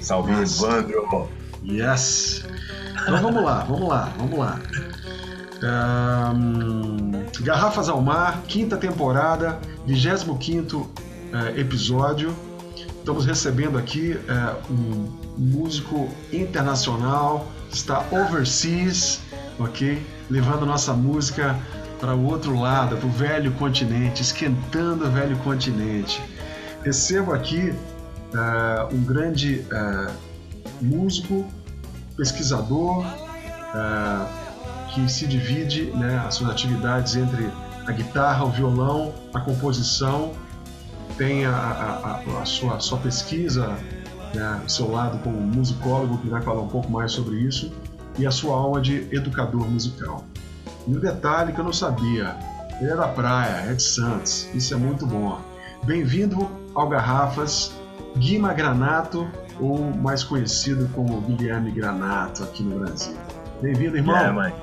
Salve, Evandro! Yes! Então vamos lá, vamos lá, vamos lá. Um, Garrafas ao Mar, quinta temporada, 25 uh, episódio. Estamos recebendo aqui uh, um músico internacional, está overseas, ok? Levando nossa música para o outro lado, para o velho continente, esquentando o velho continente. Recebo aqui uh, um grande uh, músico, pesquisador, uh, que se divide né, as suas atividades entre a guitarra, o violão, a composição, tem a, a, a sua, a sua pesquisa, né, seu lado como musicólogo, que vai falar um pouco mais sobre isso, e a sua alma de educador musical. E um detalhe que eu não sabia, ele é da praia, é de Santos, isso é muito bom. Bem-vindo ao Garrafas, Guima Granato, ou mais conhecido como Guilherme Granato aqui no Brasil. Bem-vindo, irmão. É, mãe.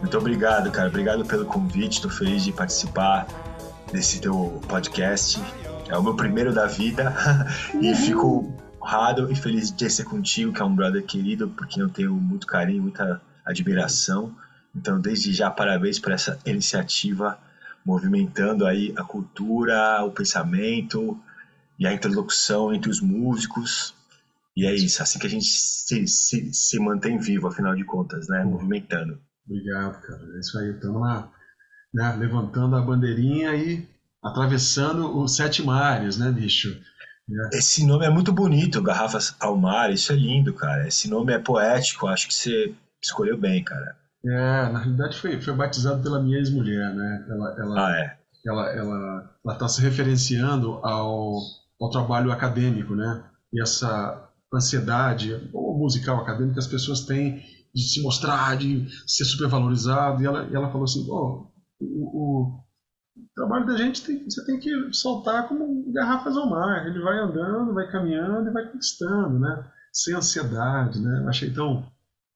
Muito obrigado, cara. Obrigado pelo convite. Estou feliz de participar desse teu podcast. É o meu primeiro da vida e fico honrado e feliz de ser contigo, que é um brother querido, porque eu tenho muito carinho, muita admiração. Então, desde já, parabéns por essa iniciativa movimentando aí a cultura, o pensamento e a interlocução entre os músicos. E é isso, assim que a gente se, se, se mantém vivo, afinal de contas, né? Movimentando. Obrigado, cara. É isso aí. Estamos lá, né? levantando a bandeirinha e atravessando os sete mares, né, bicho? É. Esse nome é muito bonito, Garrafas ao Mar. Isso é lindo, cara. Esse nome é poético. Acho que você escolheu bem, cara. É, na realidade foi, foi batizado pela minha ex-mulher, né? Ela, ela, ah, é? Ela, ela, ela está se referenciando ao, ao trabalho acadêmico, né? E essa ansiedade, ou musical acadêmica, que as pessoas têm de se mostrar, de ser supervalorizado. E ela, e ela falou assim: oh, o, o, trabalho da gente tem, você tem que soltar como garrafas ao mar. Ele vai andando, vai caminhando e vai conquistando, né? Sem ansiedade, né? Eu achei tão.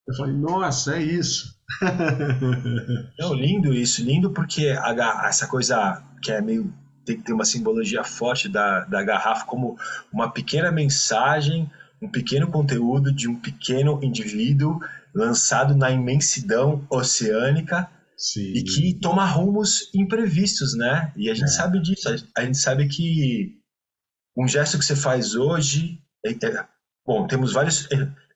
Eu falei, nossa, é isso. Não, lindo isso, lindo porque essa coisa que é meio tem que ter uma simbologia forte da, da garrafa como uma pequena mensagem, um pequeno conteúdo de um pequeno indivíduo lançado na imensidão oceânica Sim. e que toma rumos imprevistos, né? E a gente é. sabe disso, a, gente sabe que um gesto que você faz hoje, é, é, bom, temos vários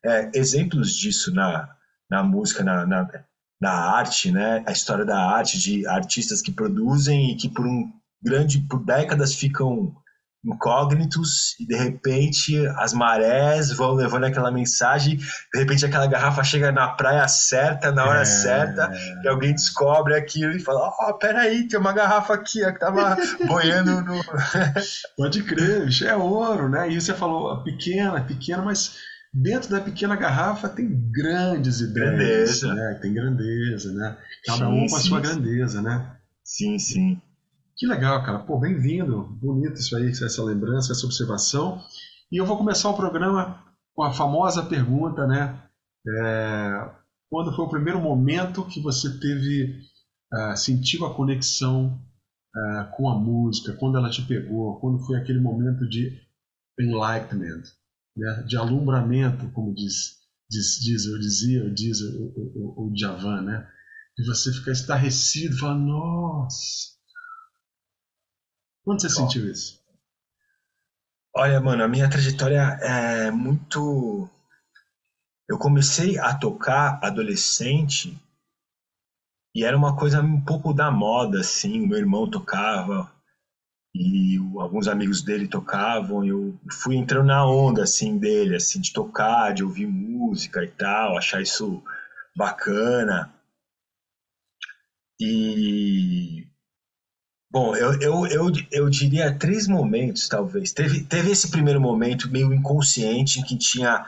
é, exemplos disso na, na música, na, na, na arte, né? A história da arte, de artistas que produzem e que por um grande, por décadas ficam incógnitos e de repente as marés vão levando aquela mensagem, de repente aquela garrafa chega na praia certa, na hora é... certa, e alguém descobre aquilo e fala, ó, oh, peraí, tem uma garrafa aqui ó, que tava boiando no... Pode crer, bicho, é ouro, né? E você falou, pequena, pequena, mas dentro da pequena garrafa tem grandes ideias, grandeza. né? Tem grandeza, né? Cada um com a sua grandeza, né? Sim, sim. Que legal, cara. Pô, bem-vindo. Bonito isso aí, essa lembrança, essa observação. E eu vou começar o programa com a famosa pergunta, né? É, quando foi o primeiro momento que você teve, uh, sentiu a conexão uh, com a música? Quando ela te pegou? Quando foi aquele momento de enlightenment, né? de alumbramento, como diz, diz, diz eu dizia, diz o, o, o, o Javan, né? De você ficar estarrecido, falar, nossa quando você Bom, sentiu isso? Olha, mano, a minha trajetória é muito. Eu comecei a tocar adolescente e era uma coisa um pouco da moda, assim. Meu irmão tocava e alguns amigos dele tocavam. E eu fui entrando na onda, assim, dele, assim, de tocar, de ouvir música e tal, achar isso bacana. E Bom, eu, eu, eu, eu diria três momentos, talvez. Teve, teve esse primeiro momento meio inconsciente, em que tinha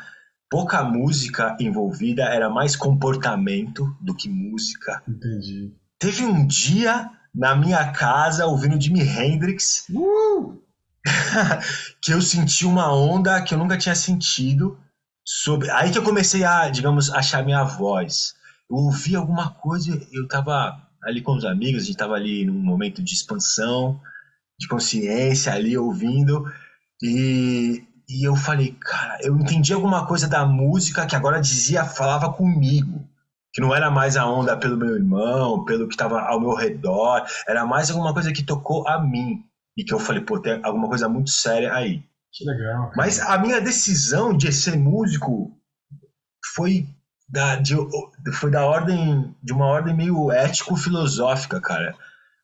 pouca música envolvida, era mais comportamento do que música. Entendi. Teve um dia na minha casa, ouvindo Jimi Hendrix, uh! que eu senti uma onda que eu nunca tinha sentido. Sobre... Aí que eu comecei a, digamos, achar minha voz. Eu ouvi alguma coisa, eu tava ali com os amigos, a gente estava ali num momento de expansão, de consciência, ali ouvindo, e, e eu falei, cara, eu entendi alguma coisa da música que agora dizia, falava comigo. Que não era mais a onda pelo meu irmão, pelo que estava ao meu redor, era mais alguma coisa que tocou a mim. E que eu falei, pô, tem alguma coisa muito séria aí. Que legal. Cara. Mas a minha decisão de ser músico foi da, de, foi da ordem, de uma ordem meio ético-filosófica, cara.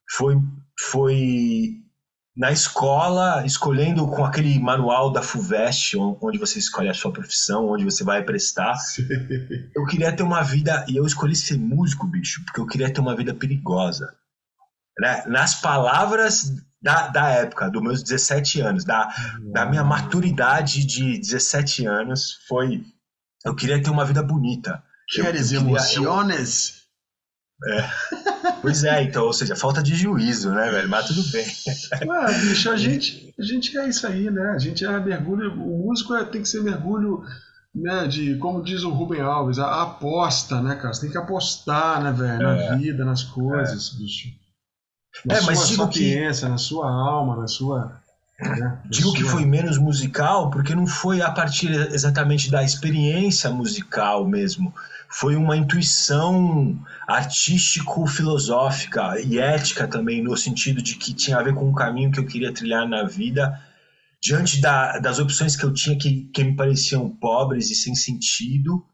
Foi, foi na escola, escolhendo com aquele manual da FUVEST, onde você escolhe a sua profissão, onde você vai prestar. Sim. Eu queria ter uma vida, e eu escolhi ser músico, bicho, porque eu queria ter uma vida perigosa. Né? Nas palavras da, da época, dos meus 17 anos, da, da minha maturidade de 17 anos, foi. Eu queria ter uma vida bonita. Queres emociones? É. Pois é, então, ou seja, falta de juízo, né, velho? Mas tudo bem. Ah, bicho, a gente, a gente é isso aí, né? A gente é mergulho, o músico é, tem que ser mergulho, né, de, como diz o Rubem Alves, a, a aposta, né, cara? Você tem que apostar, né, velho, é. na vida, nas coisas, é. bicho. Na é, sua mas digo que... na sua alma, na sua... Né, digo que foi menos musical porque não foi a partir exatamente da experiência musical mesmo foi uma intuição artístico-filosófica e ética também, no sentido de que tinha a ver com o caminho que eu queria trilhar na vida, diante da, das opções que eu tinha que, que me pareciam pobres e sem sentido.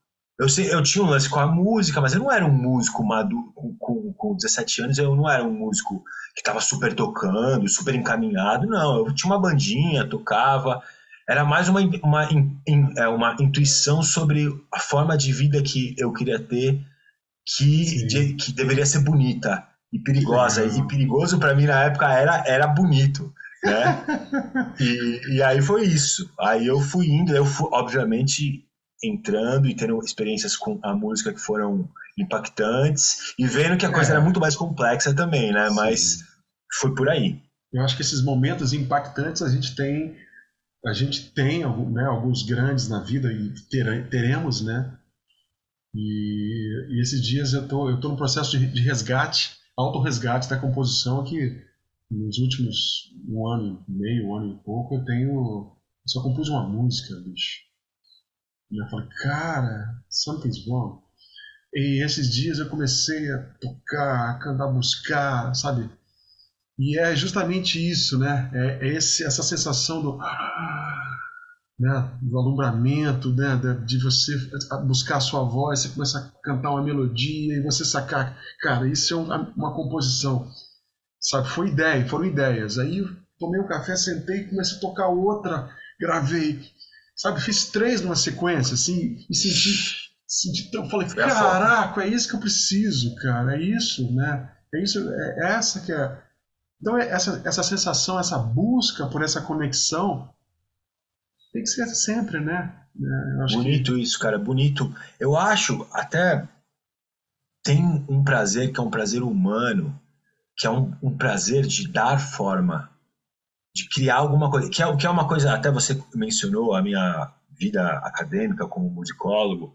Eu, eu tinha um lance com a música, mas eu não era um músico maduro, com, com, com 17 anos, eu não era um músico que estava super tocando, super encaminhado, não. Eu tinha uma bandinha, tocava, era mais uma, uma, é, uma intuição sobre a forma de vida que eu queria ter, que, de, que deveria ser bonita e perigosa. E perigoso para mim na época era, era bonito. Né? e, e aí foi isso. Aí eu fui indo, eu fui, obviamente, entrando e tendo experiências com a música que foram impactantes e vendo que a coisa é. era muito mais complexa também, né? Sim. Mas foi por aí. Eu acho que esses momentos impactantes a gente tem a gente tem né, alguns grandes na vida e ter, teremos, né? E, e, esses dias eu tô, eu tô no processo de, de resgate, autorresgate da composição que nos últimos um ano e meio, um ano e pouco, eu tenho. Eu só compus uma música, bicho. Eu falei, cara, something's wrong. E esses dias eu comecei a tocar, a cantar, buscar, sabe? E é justamente isso, né? É, é esse, essa sensação do, né? do alumbramento, né? de você buscar a sua voz, você começa a cantar uma melodia e você sacar, cara, isso é uma, uma composição, sabe? Foi ideia, foram ideias. Aí eu tomei um café, sentei, comecei a tocar outra, gravei, sabe? Fiz três numa sequência, assim, e senti, senti então falei, caraca, é isso que eu preciso, cara, é isso, né? É isso, é essa que é então, é essa, essa sensação, essa busca por essa conexão tem que ser sempre, né? É, bonito que... isso, cara, bonito. Eu acho até tem um prazer que é um prazer humano, que é um, um prazer de dar forma, de criar alguma coisa, que é, que é uma coisa, até você mencionou a minha vida acadêmica como musicólogo,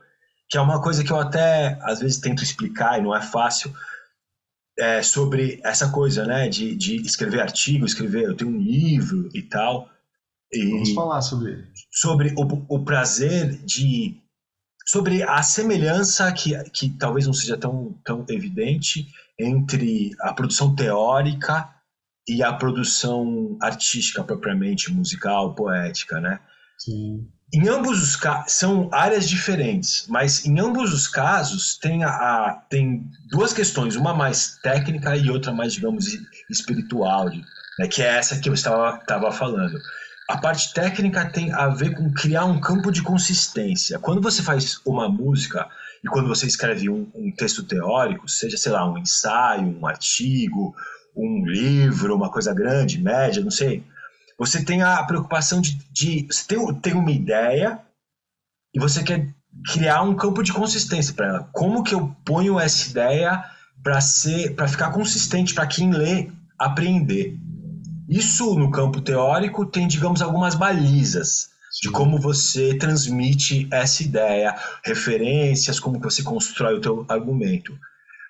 que é uma coisa que eu até às vezes tento explicar e não é fácil, é, sobre essa coisa, né, de, de escrever artigo, escrever, eu tenho um livro e tal. E Vamos falar sobre sobre o, o prazer de sobre a semelhança que, que talvez não seja tão, tão evidente entre a produção teórica e a produção artística propriamente musical, poética, né? Sim. Em ambos os casos, são áreas diferentes, mas em ambos os casos tem, a, a, tem duas questões, uma mais técnica e outra mais, digamos, espiritual, né, que é essa que eu estava, estava falando. A parte técnica tem a ver com criar um campo de consistência. Quando você faz uma música e quando você escreve um, um texto teórico, seja, sei lá, um ensaio, um artigo, um livro, uma coisa grande, média, não sei, você tem a preocupação de, de você tem, tem uma ideia e você quer criar um campo de consistência para ela. Como que eu ponho essa ideia para ser, para ficar consistente para quem lê apreender? Isso no campo teórico tem, digamos, algumas balizas de como você transmite essa ideia, referências, como você constrói o teu argumento.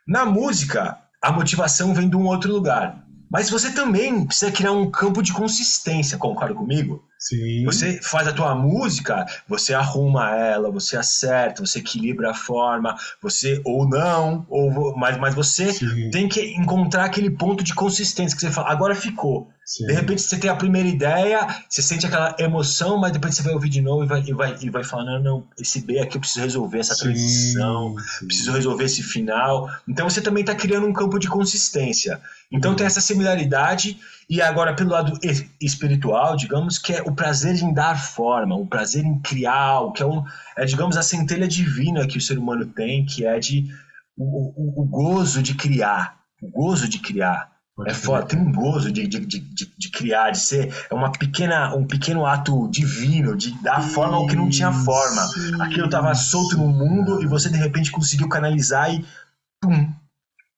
Na música, a motivação vem de um outro lugar Mas você também precisa criar um campo de consistência, concorda comigo? Sim. Você faz a tua música, você arruma ela, você acerta, você equilibra a forma, você ou não, ou mas, mas você Sim. tem que encontrar aquele ponto de consistência que você fala, agora ficou. Sim. De repente você tem a primeira ideia, você sente aquela emoção, mas depois você vai ouvir de novo e vai, e vai, e vai falar, não, não, esse B aqui eu preciso resolver essa transição, preciso resolver esse final. Então você também está criando um campo de consistência. Então tem essa similaridade e agora, pelo lado espiritual, digamos que é o prazer em dar forma, o prazer em criar que é, um, é digamos, a centelha divina que o ser humano tem, que é de o, o, o gozo de criar, o gozo de criar. É foda, tem um gozo de, de, de, de, criar, de ser é uma pequena, um pequeno ato divino, de dar forma ao que não tinha forma. Aquilo estava solto no mundo e você de repente conseguiu canalizar e pum,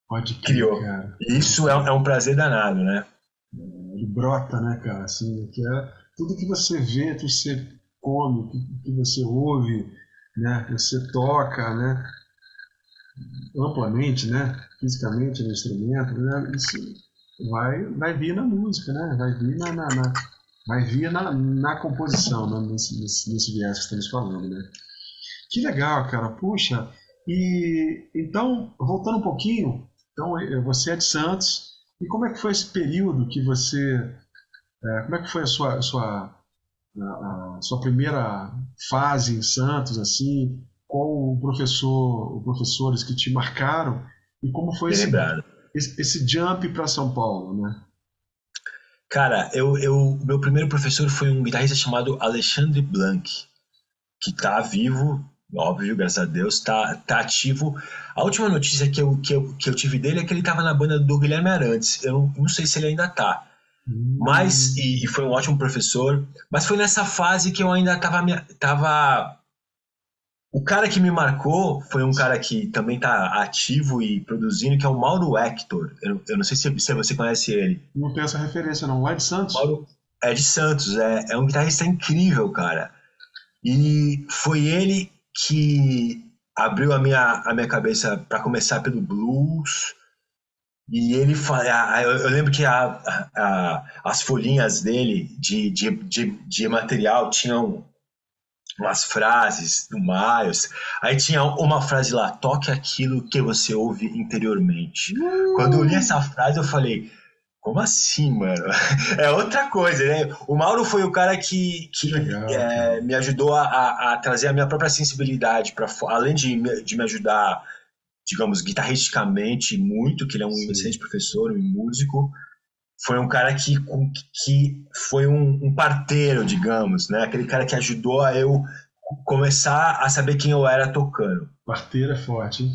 Pode criou. Cara. Isso é, é um prazer danado, né? ele brota, né, cara? Assim, que é tudo que você vê, que você come, que, que você ouve, né? Você toca, né? Amplamente, né? Fisicamente no instrumento, né? Isso vai, vai vir na música, né? Vai vir na, na, na vai vir na, na composição, né? nesse, nesse, nesse viés que estamos falando, né? Que legal, cara. Puxa. E então, voltando um pouquinho, então você é de Santos, e como é que foi esse período que você. É, como é que foi a sua, a sua, a sua primeira fase em Santos, assim? Qual o professor, os professores que te marcaram? E como foi esse, esse, esse, jump para São Paulo, né? Cara, eu, eu, meu primeiro professor foi um guitarrista chamado Alexandre Blanc, que está vivo óbvio, graças a Deus, tá, tá ativo. A última notícia que eu, que, eu, que eu tive dele é que ele estava na banda do Guilherme Arantes. Eu não, não sei se ele ainda tá. Hum. Mas, e, e, foi um ótimo professor, mas foi nessa fase que eu ainda tava, tava. O cara que me marcou foi um cara que também tá ativo e produzindo, que é o Mauro Hector. Eu, eu não sei se, se você conhece ele. Não tenho essa referência, não. É de Santos? Mauro, é de Santos, é, é um guitarrista incrível, cara. E foi ele que abriu a minha, a minha cabeça para começar pelo blues. E ele fala, eu, lembro que a, a, as folhinhas dele de, de, de, de, material tinham umas frases do Miles. Aí tinha uma frase lá: toque aquilo que você ouve interiormente. Uh! Quando eu li essa frase, eu falei: como assim, mano? É outra coisa, né? O Mauro foi o cara que, que Legal, é, me ajudou a, a, trazer a minha própria sensibilidade, para além de, de me ajudar, digamos, guitarristicamente muito, que ele é um Sim. excelente professor, um músico, foi um cara que, que foi um, um parteiro, digamos, né? Aquele cara que ajudou a eu começar a saber quem eu era tocando. Parteiro é forte, hein?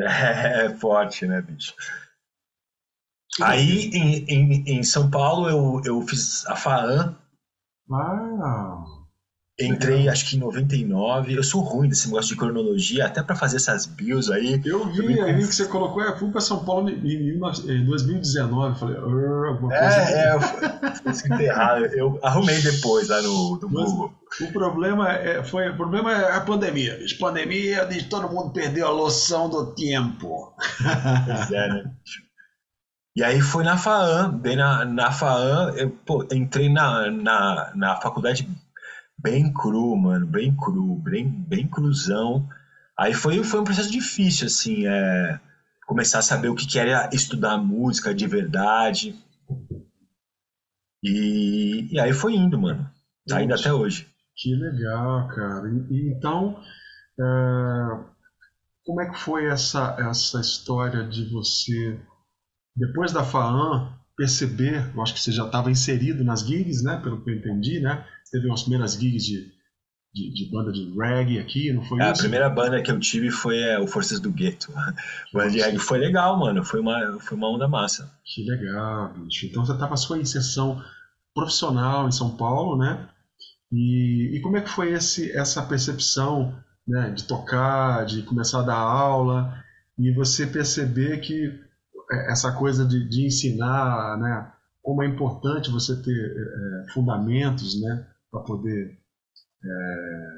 É, é forte, né, bicho? Aí em, em, em, São Paulo eu, eu fiz a FAAN. Ah, Entrei acho que em 99. Eu sou ruim desse negócio de cronologia, até para fazer essas bios aí. Eu vi aí que você colocou, é, fui para São Paulo em, 2019. Falei, alguma coisa. É, é eu, eu, errado. eu arrumei depois lá no, no Google. O problema é, foi, o problema é a pandemia. A pandemia, todo mundo perdeu a noção do tempo. Pois é, né? E aí foi na FAAN, bem na, na FAAN, eu pô, entrei na, na, na faculdade bem cru, mano, bem cru, bem, bem cruzão. Aí foi, foi um processo difícil, assim, é, começar a saber o que, que era estudar música de verdade. E, e aí foi indo, mano. Tá indo até hoje. Que legal, cara. E, então, é, como é que foi essa, essa história de você depois da FAAN, perceber, eu acho que você já estava inserido nas gigs, né? Pelo que eu entendi, né? Teve umas primeiras gigs de, de, de, banda de reggae aqui, não foi é, isso? A primeira banda que eu tive foi é, o Forças do Gueto. banda de reggae foi legal, mano. Foi uma, foi uma onda massa. Que legal, bicho. Então você estava sua inserção profissional em São Paulo, né? E, e como é que foi esse, essa percepção né, de tocar, de começar a dar aula e você perceber que essa coisa de, de ensinar, né, como é importante você ter é, é fundamentos, né, para poder é,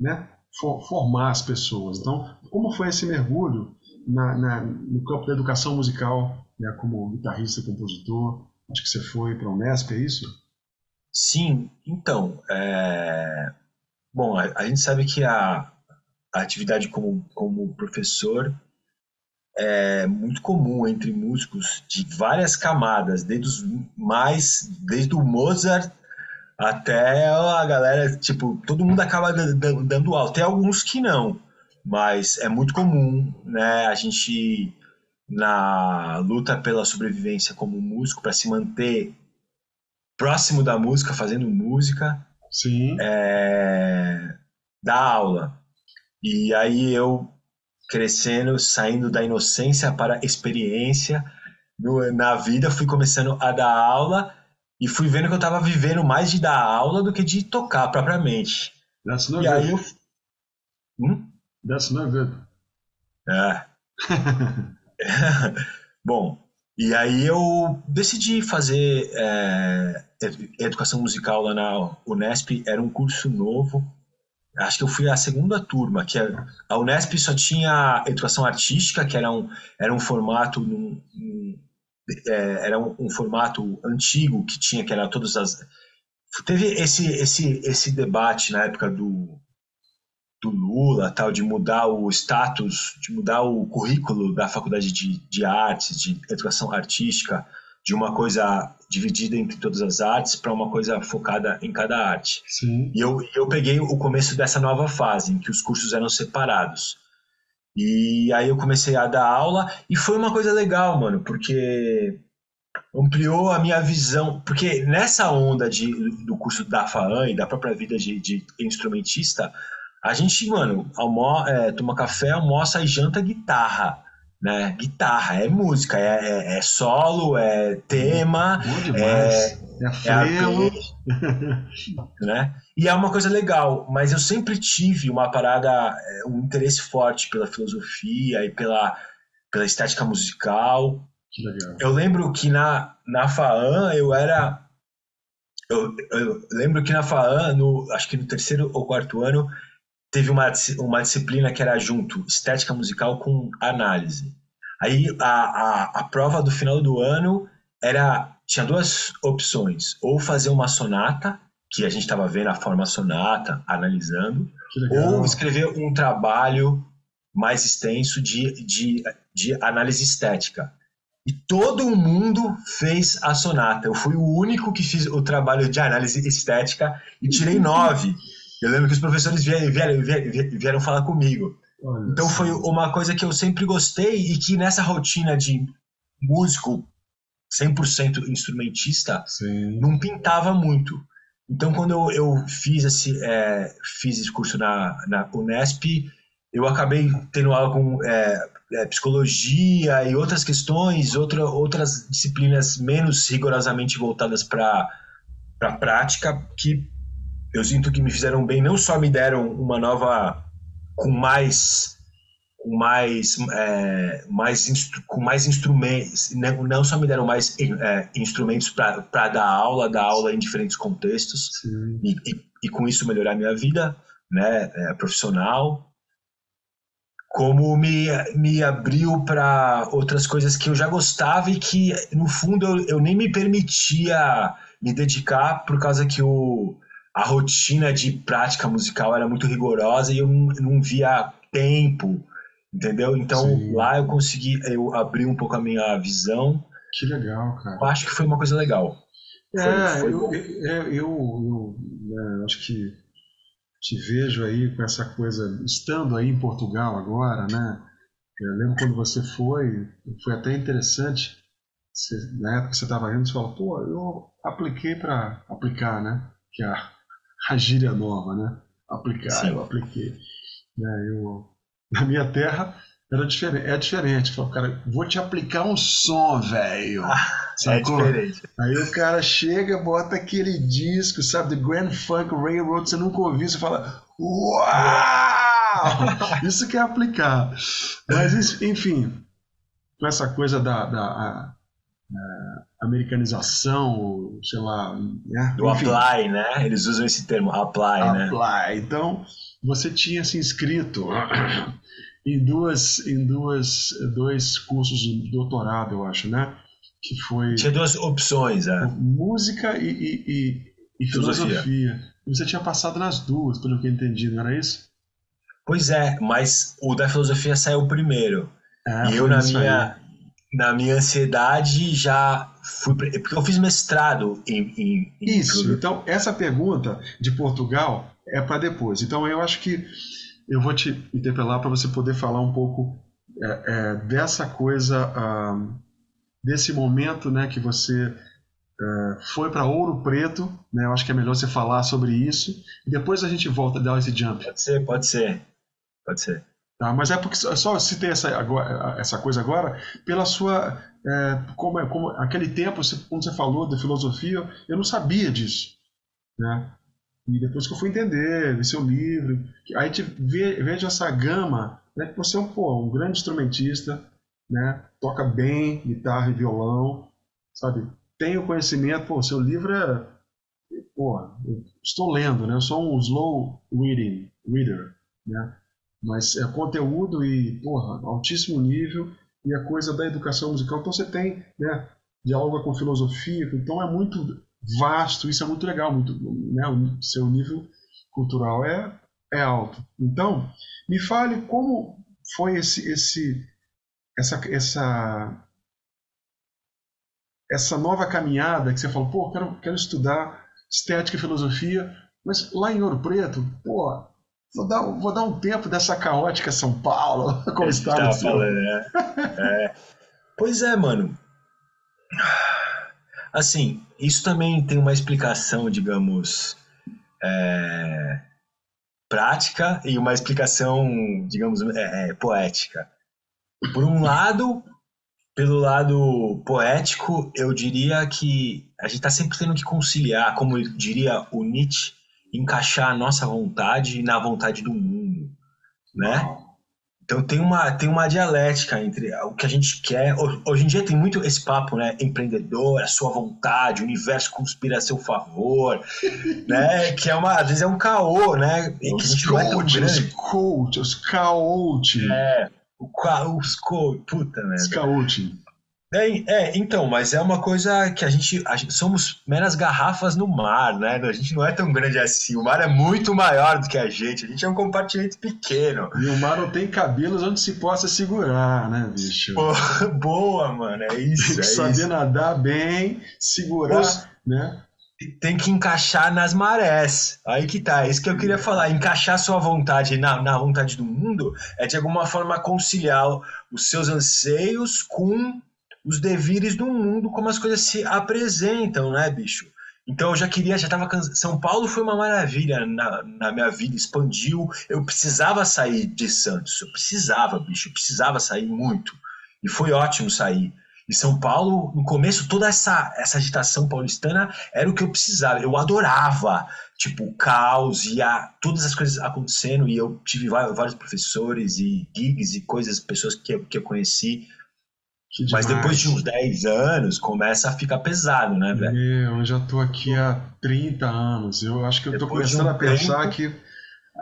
né, for, formar as pessoas. Então, como foi esse mergulho na, na, no campo da educação musical né, como guitarrista compositor. Acho que você foi para a Unesp, é isso? Sim, então, é... bom, a, a, gente sabe que a, a atividade como, como professor é muito comum entre músicos de várias camadas, desde os mais, desde o Mozart até a galera, tipo, todo mundo acaba dando, dando aula. Tem alguns que não, mas é muito comum, né? A gente na luta pela sobrevivência como músico para se manter próximo da música, fazendo música, sim, é, dar aula. E aí eu crescendo, saindo da inocência para a experiência no, na vida, fui começando a dar aula e fui vendo que eu estava vivendo mais de dar aula do que de tocar propriamente. That's no e good. aí eu... Hum? That's no good. É. Bom, e aí eu decidi fazer é, educação musical lá na Unesp, era um curso novo, acho que eu fui a segunda turma, que é, a Unesp só tinha educação artística, que era um, era um formato um, um, é, era um, um, formato antigo que tinha que era todas as teve esse esse esse debate na época do do Lula tal de mudar o status de mudar o currículo da faculdade de, de artes de educação artística de uma coisa dividida entre todas as artes para uma coisa focada em cada arte. Sim. E eu, eu peguei o começo dessa nova fase, em que os cursos eram separados. E aí eu comecei a dar aula e foi uma coisa legal, mano, porque ampliou a minha visão. Porque nessa onda de, do curso da FAAN e da própria vida de, de instrumentista, a gente, mano, almo é, toma café, almoça e janta guitarra né? Guitarra, é música, é, é, é solo, é tema, é, é, é né? E é uma coisa legal, mas eu sempre tive uma parada, é, um interesse forte pela filosofia e pela, pela estética musical. Eu lembro que na, na FAAN eu era. Eu, eu lembro que na FAAN, no, acho que no terceiro ou quarto ano, teve uma, uma disciplina que era junto estética musical com análise. Aí a, a, a prova do final do ano era tinha duas opções, ou fazer uma sonata, que a gente estava vendo a forma sonata, analisando, ou escrever um trabalho mais extenso de, de, de análise estética. E todo mundo fez a sonata. Eu fui o único que fiz o trabalho de análise estética e tirei nove. Eu lembro que os professores vieram, vieram, vieram, vieram falar comigo. Então foi uma coisa que eu sempre gostei e que nessa rotina de músico 100% instrumentista Sim. não pintava muito. Então quando eu, eu fiz, esse, é, fiz esse curso na, na Unesp, eu acabei tendo aula com é, é, psicologia e outras questões, outra, outras disciplinas menos rigorosamente voltadas para a prática, que eu sinto que me fizeram bem, não só me deram uma nova, com mais, com mais, é, mais com mais instrumentos, não, não só me deram mais é, instrumentos para dar aula, dar aula em diferentes contextos e, e, e, com isso melhorar minha vida, né, é, profissional, como me, me abriu para outras coisas que eu já gostava e que no fundo eu, eu nem me permitia me dedicar por causa que o a rotina de prática musical era muito rigorosa e eu não, não via tempo, entendeu? Então Sim. lá eu consegui, eu abri um pouco a minha visão. Que legal, cara. Eu acho que foi uma coisa legal. É, foi, foi eu, eu, eu, eu né, acho que te vejo aí com essa coisa, estando aí em Portugal agora, né? Eu lembro quando você foi, foi até interessante. Você, na época que você estava indo, você falou, pô, eu apliquei para aplicar, né? Que a a gíria nova, né? Aplicar, Sim. eu apliquei. Né? Eu, na minha terra era diferente, é diferente. Falei, cara, vou te aplicar um som, velho. Ah, é diferente. Aí o cara chega, bota aquele disco, sabe, The Grand Funk Railroad, você nunca ouviu, você fala, uau! Isso que é aplicar. Mas, enfim, com essa coisa da, da a, americanização, sei lá. Né? Do Enfim, apply, né? Eles usam esse termo, apply, apply. né? Apply. Então, você tinha se inscrito em duas, em duas, dois cursos de doutorado, eu acho, né? Que foi. Tinha duas opções, é. Música e, e, e, e filosofia. filosofia. Você tinha passado nas duas, pelo que eu entendi, não era isso? Pois é, mas o da filosofia saiu primeiro. É, e eu, na minha, na minha ansiedade, já fui. Porque eu fiz mestrado em. em, em Isso, então essa pergunta de Portugal é para depois. Então eu acho que eu vou te interpelar para você poder falar um pouco é, é, dessa coisa, uh, desse momento né, que você uh, foi para Ouro Preto. Né, eu acho que é melhor você falar sobre isso. E depois a gente volta a dar esse jump. Pode ser, pode ser. Pode ser. Tá, mas é porque só citei essa, essa coisa agora pela sua. É, como, é, como aquele tempo, quando você falou de filosofia, eu não sabia disso. Né? E depois que eu fui entender, vi seu livro, aí te ve, vejo essa gama, né, que você é um, pô, um grande instrumentista, né, toca bem guitarra e violão, sabe? Tem o conhecimento, pô, seu livro é, pô, estou lendo, né? Eu sou um slow reading, reader, né? Mas é conteúdo e, porra, altíssimo nível e a coisa da educação musical. Então você tem, né, diálogo com filosofia, então é muito vasto, isso é muito legal, muito, né, o seu nível cultural é, é alto. Então, me fale como foi esse, esse, essa, essa, essa nova caminhada que você falou, pô, quero, quero estudar estética e filosofia, mas lá em Ouro Preto, pô, vou dar, vou dar um tempo dessa caótica São Paulo, como está tá falando, né? é. Pois é, mano. Assim, isso também tem uma explicação, digamos, é, prática e uma explicação, digamos, é, é, poética. Por um lado, pelo lado poético, eu diria que a gente está sempre tendo que conciliar, como diria o Nietzsche, encaixar a nossa vontade na vontade do mundo, né? Então tem uma, tem uma dialética entre o que a gente quer. Hoje em dia tem muito esse papo, né? Empreendedor, a sua vontade, o universo conspira a seu favor, né? Que é uma, às vezes é um caô, né? Os coach, é os coach, os coach. É, os coach, puta, né? Os coach. É, é, então, mas é uma coisa que a gente, a gente somos meras garrafas no mar, né? A gente não é tão grande assim. O mar é muito maior do que a gente. A gente é um compartimento pequeno. E o mar não tem cabelos onde se possa segurar, né, bicho? Pô, boa, mano. É isso. Tem que é saber isso. nadar bem, segurar, Os... né? tem que encaixar nas marés. Aí que tá, é isso que eu queria falar. Encaixar sua vontade na, na vontade do mundo é de alguma forma conciliar os seus anseios com os devires do mundo, como as coisas se apresentam, né, bicho? Então eu já queria, já tava cansado. São Paulo foi uma maravilha na, na minha vida, expandiu. Eu precisava sair de Santos, eu precisava, bicho, eu precisava sair muito. E foi ótimo sair. E São Paulo, no começo, toda essa, essa agitação paulistana era o que eu precisava. Eu adorava, tipo, o caos e a, todas as coisas acontecendo. E eu tive vários, professores e gigs e coisas, pessoas que, que eu conheci mas depois de uns 10 anos começa a ficar pesado, né, velho? Meu, eu já tô aqui há 30 anos. Eu acho que eu depois tô começando um a pensar tempo... que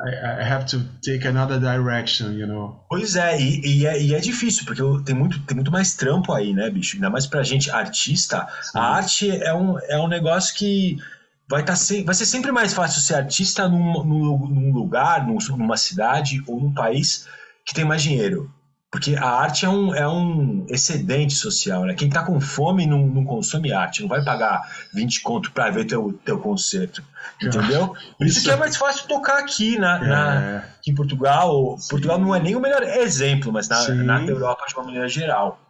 I, have to take another direction, you know. Pois é e, e, é, e é difícil, porque tem muito, tem muito mais trampo aí, né, bicho? Ainda mais pra gente artista. Sim. A arte é um, é um negócio que vai, tá se, vai ser sempre mais fácil ser artista num, num, num lugar, numa cidade ou num país que tem mais dinheiro. Porque a arte é um, é um excedente social, né? Quem tá com fome não, não consome arte, não vai pagar 20 conto para ver teu, teu concerto, entendeu? Por isso, isso que é mais fácil tocar aqui, na, é. na aqui em Portugal. Sim. Portugal não é nem o melhor exemplo, mas na, na Europa de uma maneira geral,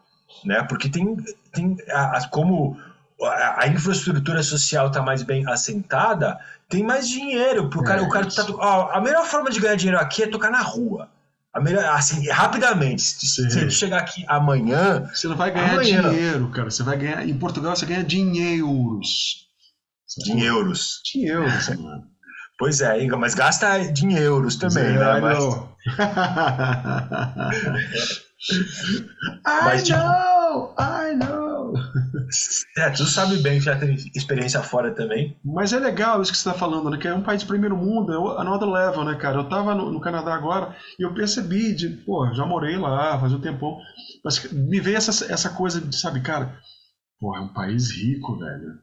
né? Porque tem, tem a, a, como a, a infraestrutura social está mais bem assentada, tem mais dinheiro pro é, cara. O cara tá, ó, a melhor forma de ganhar dinheiro aqui é tocar na rua. Melhor, assim, rapidamente. Se, você chegar aqui amanhã. Você não vai ganhar amanhã, dinheiro, cara. Você vai ganhar. Em Portugal você ganha dinheiros. Dinheiros. Dinheiros, mano. Pois é, mas gasta em euros também, é, né? Mas... I mas, tipo... I know. É, tu sabe bem que já tem experiência fora também. Mas é legal isso que você está falando, né? Que é um país de primeiro mundo, é another level, né, cara? Eu estava no, no, Canadá agora e eu percebi, de, pô, já morei lá faz um tempão, mas me veio essa, essa coisa de, sabe, cara, pô, é um país rico, velho.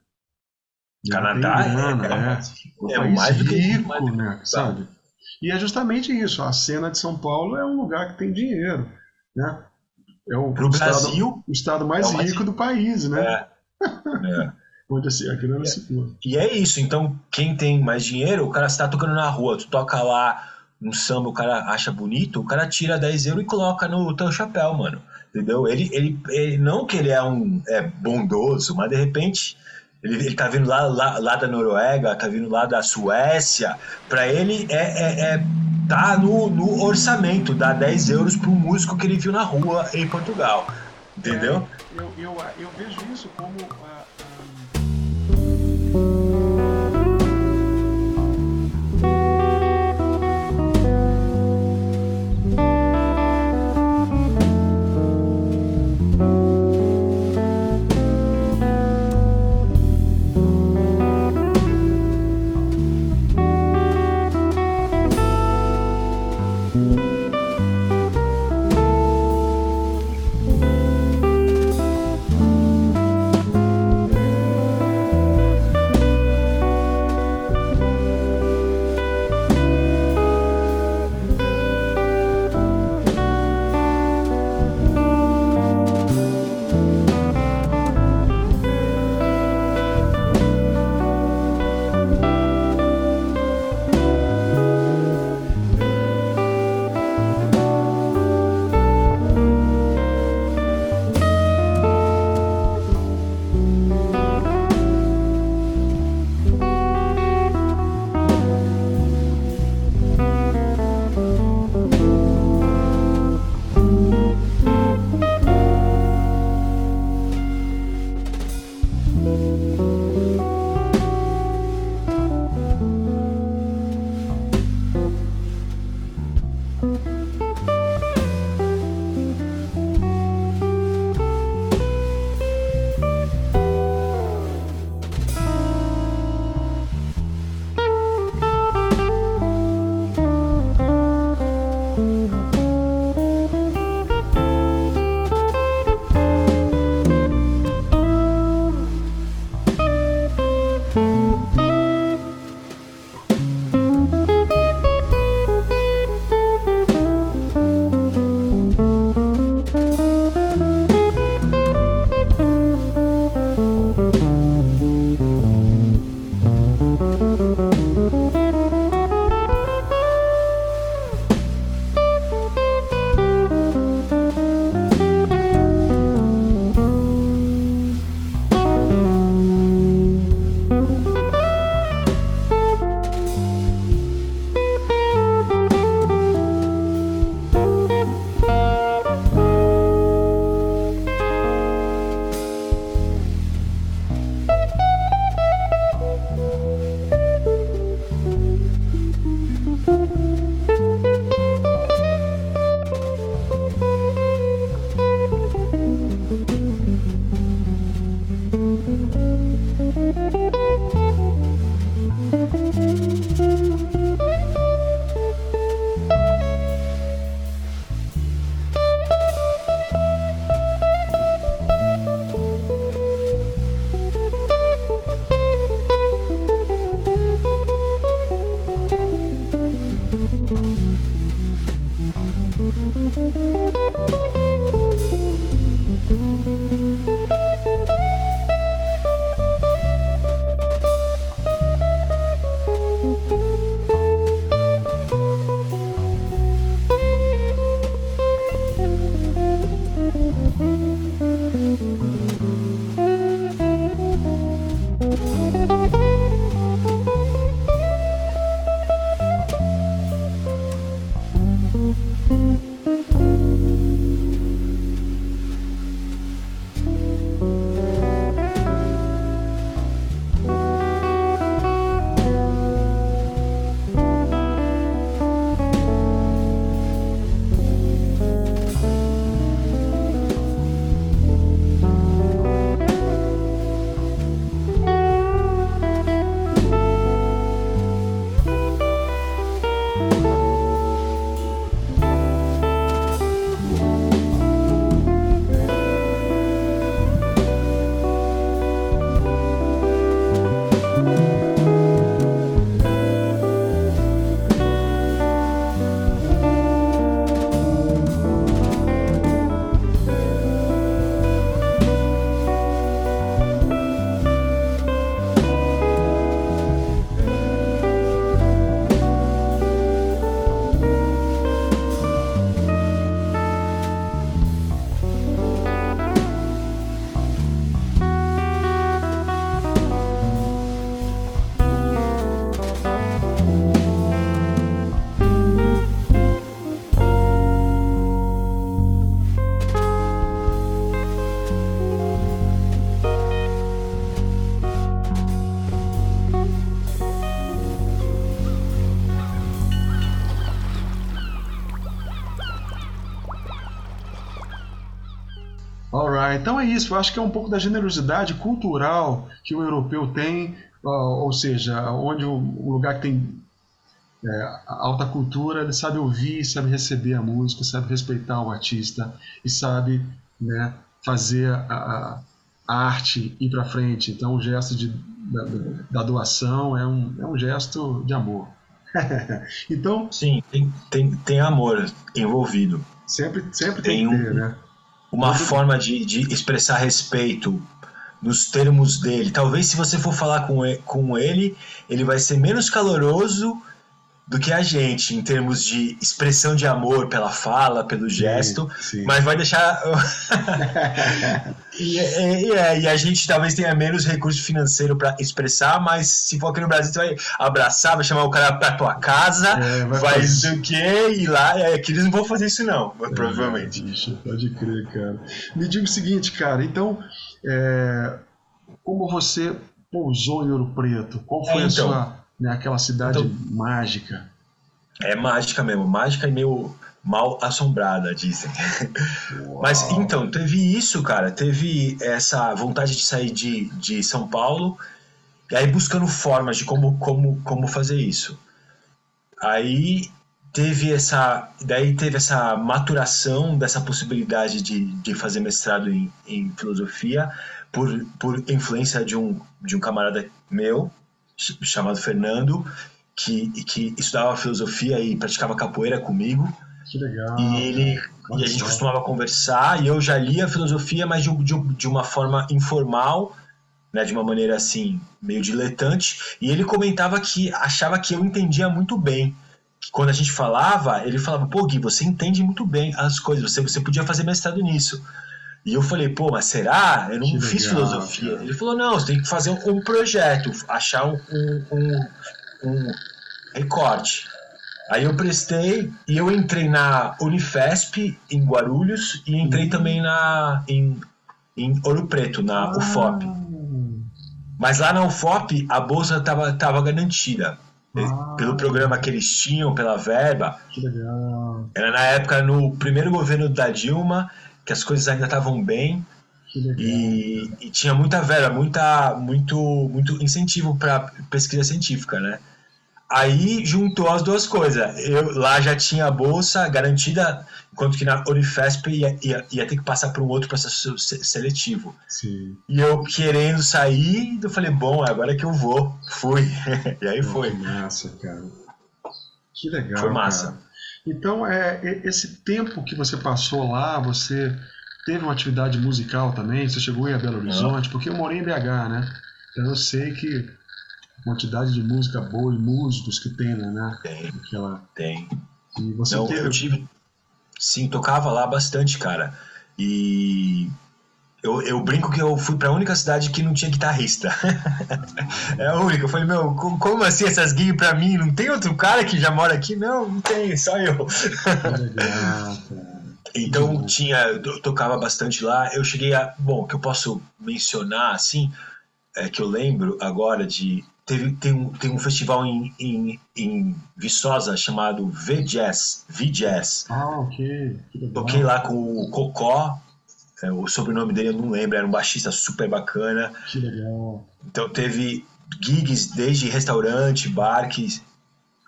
Canadá grana, é, é, é, um país mais rico, mais né, sabe? E é justamente isso, a cena de São Paulo é um lugar que tem dinheiro, né? É o, estado, Brasil, o estado mais, é mais rico do país, né? É. é. Onde assim, aqui não é, E é isso, então quem tem mais dinheiro, o cara está tocando na rua, tu toca lá um samba, o cara acha bonito, o cara tira 10 euros e coloca no teu chapéu, mano. Entendeu? Ele, ele, ele não que ele é um é bondoso, mas de repente ele, ele tá vindo lá, lá, lá da Noruega, tá vindo lá da Suécia. Para ele é, é, é, tá no, no orçamento, dá 10 euros para um músico que ele viu na rua em Portugal. Entendeu? É, eu, eu, eu, vejo isso como. Uh, então é isso. Eu acho que é um pouco da generosidade cultural que o europeu tem, ou seja, onde um lugar que tem é, alta cultura, ele sabe ouvir, sabe receber a música, sabe respeitar o artista e sabe né, fazer a, a arte ir para frente. Então, o gesto de, da, da, doação é um, é um gesto de amor. então, Sim, tem, tem, tem amor envolvido. Sempre, sempre tem, tem que ter, né? Uma Muito... forma de, de expressar respeito nos termos dele. Talvez se você for falar com ele, com ele, ele vai ser menos caloroso do que a gente em termos de expressão de amor pela fala, pelo gesto, sim, sim. mas vai deixar. e, e, e, e, a gente talvez tenha menos recurso financeiro para expressar, mas se for aqui no Brasil, você vai abraçar, vai chamar o cara para tua casa, é, vai, vai fazer o quê? E lá, é, aqui eles não vão fazer isso, não, é, provavelmente. Bicho, pode crer, cara. Me diga o seguinte, cara, então, é, como você pousou em Ouro Preto? Qual foi é, então, a sua né? Aquela cidade então, mágica. É mágica mesmo, mágica e meio mal assombrada, dizem. Uau. Mas então, teve isso, cara, teve essa vontade de sair de, de São Paulo e aí buscando formas de como, como, como fazer isso. Aí teve essa daí teve essa maturação dessa possibilidade de, de fazer mestrado em, em filosofia por, por influência de um, de um camarada meu chamado Fernando, que, que estudava filosofia e praticava capoeira comigo. Que legal. E, ele, e a gente costumava conversar, e eu já lia filosofia, mas de, de, de uma forma informal, né, de uma maneira assim, meio diletante, e ele comentava que achava que eu entendia muito bem. Que quando a gente falava, ele falava, pô, Gui, você entende muito bem as coisas, você, você podia fazer mestrado nisso. E eu falei, pô, mas será? Eu não que fiz legal, filosofia. Cara. Ele falou, não, você tem que fazer um, projeto, achar um, um, um, recorte. Aí eu prestei e eu entrei na Unifesp em Guarulhos e entrei uhum. também na em, em Ouro Preto, na ah. UFOP. Mas lá na UFOP a bolsa estava tava garantida. Ah. Pelo programa que eles tinham, pela verba. Que legal. Era na época no primeiro governo da Dilma que as coisas ainda estavam bem e, e, tinha muita vera, muita, muito, muito incentivo para pesquisa científica, né? Aí juntou as duas coisas. Eu lá já tinha a bolsa garantida, enquanto que na Unifesp ia, ia, ia ter que passar por um outro processo seletivo. Sim. E eu querendo sair, eu falei, bom, é agora que eu vou. Fui. e aí foi. Que massa, cara. Que legal. Foi massa. Cara. Então, é, esse tempo que você passou lá, você teve uma atividade musical também? Você chegou a Belo Horizonte? Porque eu morei em BH, né? Então eu sei que a quantidade de música boa e músicos que tem, né? Tem. Aquela... Tem. E você Não, teve... eu tive. Sim, tocava lá bastante, cara. E eu, eu brinco que eu fui para a única cidade que não tinha guitarrista. é a única. Eu falei, meu, como, assim essas gigs para mim? Não tem outro cara que já mora aqui? Não, não tem, só eu. então tinha, eu tocava bastante lá. Eu cheguei a. Bom, que eu posso mencionar assim, é que eu lembro agora de. Teve, tem, um, tem um festival em, em, em Viçosa chamado V-Jazz. V-Jazz. Ah, ok. Toquei lá com o Cocó, o sobrenome dele eu não lembro, era um baixista super bacana. Que legal. Então teve gigs desde restaurante, bar, que,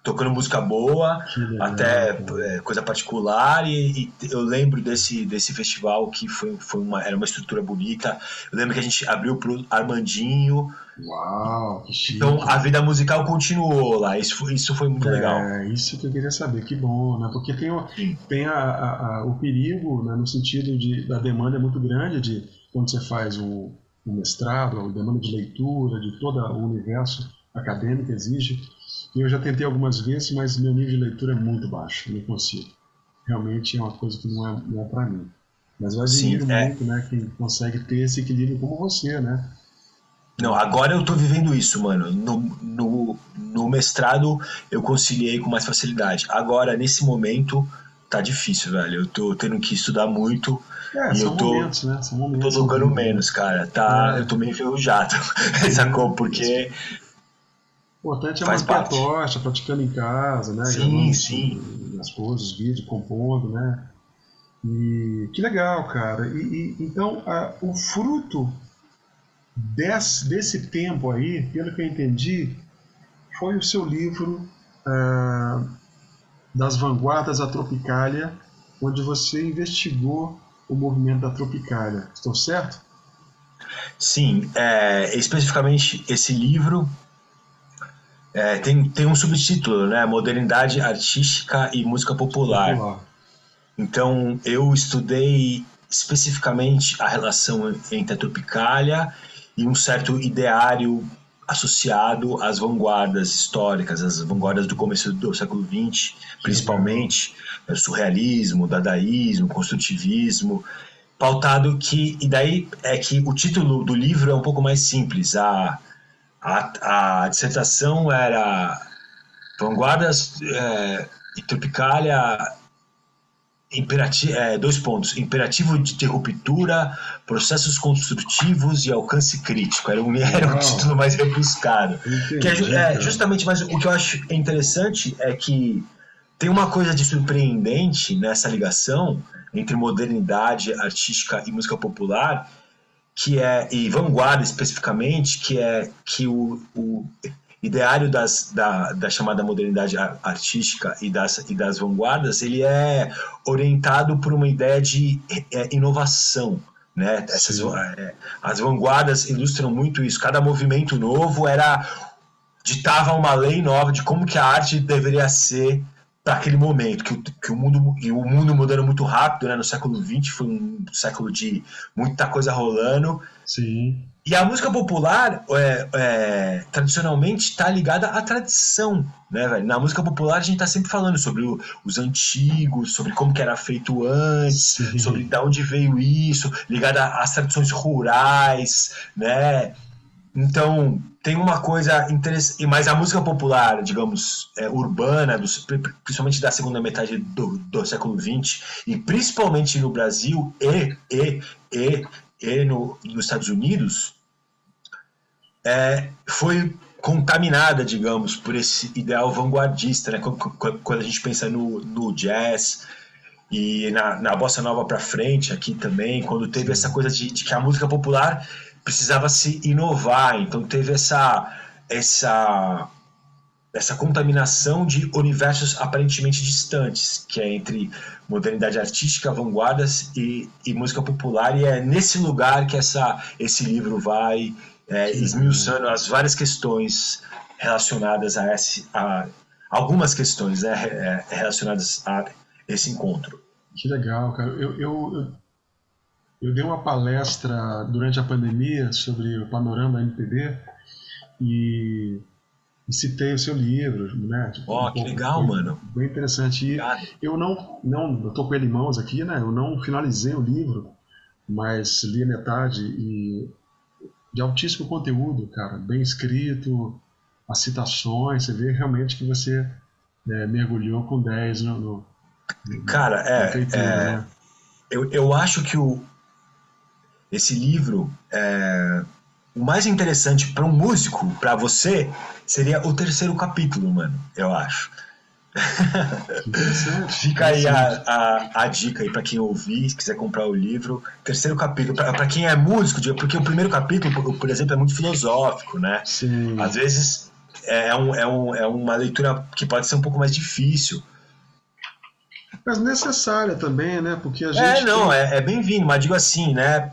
tocando música boa, legal, até é, coisa particular. E, e, eu lembro desse, desse festival que foi, foi uma, era uma estrutura bonita. Eu lembro que a gente abriu pro Armandinho. Uau, que chique. Então a vida musical continuou lá, isso, isso foi muito é, legal. É, isso que eu queria saber, que bom, né? Porque tem, o, tem a, a, a, o perigo, né, no sentido de da demanda é muito grande de quando você faz um, um mestrado, a demanda de leitura, de todo o universo acadêmico exige. Eu já tentei algumas vezes, mas meu nível de leitura é muito baixo, não consigo. Realmente é uma coisa que não é, não é para mim. Mas eu admiro Sim, é. muito né, quem consegue ter esse equilíbrio como você, né? Não, agora eu tô vivendo isso, mano. No, no, no mestrado eu conciliei com mais facilidade. Agora, nesse momento, tá difícil, velho. Eu tô tendo que estudar muito. É, e eu tô, momentos, né? São momentos, tô jogando menos, cara. Tá, é. Eu tô meio enferrujado, sacou? Porque. Importante é Faz manter parte. a tocha, praticando em casa, né? Sim, sim. As coisas, os vídeos, compondo, né? E que legal, cara. E, e então a, o fruto desse, desse tempo aí, pelo que eu entendi, foi o seu livro ah, das vanguardas à Tropicália, onde você investigou o movimento da Tropicália. Estou certo? Sim, é, especificamente esse livro é, tem, tem um subtítulo, né? Modernidade Artística e Música Popular. Então, eu estudei especificamente a relação entre a Tropicália e um certo ideário associado às vanguardas históricas, as vanguardas do começo do século XX, principalmente o surrealismo, dadaísmo, construtivismo, pautado que e daí é que o título do livro é um pouco mais simples. A a, a dissertação era vanguardas é, e tropicália imperativo, é, dois pontos, imperativo de ruptura, processos construtivos e alcance crítico. Era um, era um título mais rebuscado. Entendi, que é, é, justamente, mas o que eu acho interessante é que tem uma coisa de surpreendente nessa ligação entre modernidade artística e música popular, que é, e vanguarda especificamente, que é que o, o ideário das, da, da chamada modernidade artística e das, e das vanguardas, ele é orientado por uma ideia de é, inovação. Né? Essas, é, as vanguardas ilustram muito isso. Cada movimento novo era ditava uma lei nova de como que a arte deveria ser para aquele momento que o, que o mundo e o mundo mudando muito rápido, né? No século XX foi um século de muita coisa rolando. Sim. E a música popular, é, é, tradicionalmente, está ligada à tradição, né, velho? Na música popular a gente está sempre falando sobre o, os antigos, sobre como que era feito antes, Sim. sobre de onde veio isso, ligada às tradições rurais, né? Então, tem uma coisa interessante, mas a música popular, digamos, é, urbana, do, principalmente da segunda metade do, do século XX, e principalmente no Brasil e, e, e, e no, nos Estados Unidos, é, foi contaminada, digamos, por esse ideal vanguardista, né? quando a gente pensa no, no jazz e na, na bossa nova para frente aqui também, quando teve essa coisa de, de que a música popular precisava se inovar, então teve essa essa essa contaminação de universos aparentemente distantes, que é entre modernidade artística, vanguardas e, e música popular, e é nesse lugar que essa, esse livro vai é, esmiuçando as várias questões relacionadas a, esse, a algumas questões né, é, relacionadas a esse encontro. Que legal, cara. Eu, eu, eu dei uma palestra durante a pandemia sobre o panorama MPB e, e citei o seu livro, né? Ó, oh, que legal, mano. Bem interessante. E eu não, não, eu tô com ele em mãos aqui, né? Eu não finalizei o livro, mas li a metade e de altíssimo conteúdo, cara, bem escrito, as citações, você vê realmente que você né, mergulhou com 10 no, no, Cara, é, é né? eu, eu acho que o, esse livro, é, o mais interessante para um músico, para você, seria o terceiro capítulo, mano, eu acho. Fica aí a, a, a, dica aí para quem ouvir, se quiser comprar o livro. Terceiro capítulo, para quem é músico, porque o primeiro capítulo, por exemplo, é muito filosófico, né? Sim. Às vezes é, um, é, um, é uma leitura que pode ser um pouco mais difícil. Mas necessária também, né? Porque a é, gente. É, não, tem... é, é bem-vindo, mas digo assim, né?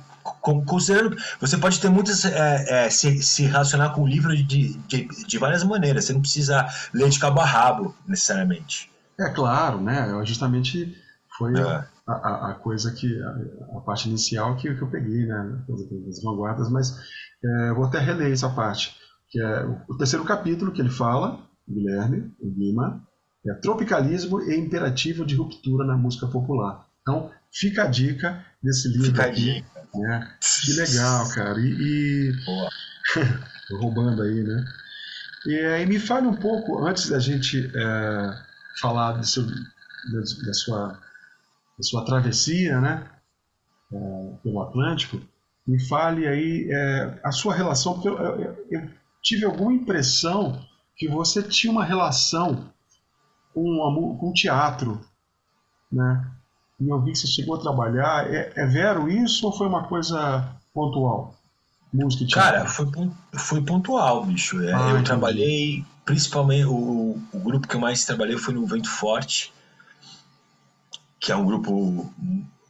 Considerando você pode ter muitas é, é, se, se relacionar com o livro de, de, de, várias maneiras você não precisa ler de cabo a rabo necessariamente. É claro né? Justamente foi é. a, a, coisa que a, a, parte inicial que, que eu peguei né? Das vanguardas mas é, vou até reler essa parte que é o terceiro capítulo que ele fala Guilherme Lima é tropicalismo e imperativo de ruptura na música popular. Então fica a dica desse livro fica aqui né? Que legal, cara. E. e... roubando aí, né? E, e me fale um pouco, antes da gente é, falar do seu, da, da, sua, da sua travessia, né? É, pelo Atlântico, me fale aí é, a sua relação, porque eu, eu, eu, tive alguma impressão que você tinha uma relação com, com o teatro, né? E eu vi que você chegou a trabalhar. É, é vero isso ou foi uma coisa pontual? Música Cara, foi, foi pontual, bicho. É, ah, eu entendi. trabalhei, principalmente, o, o grupo que eu mais trabalhei foi no Vento Forte, que é um grupo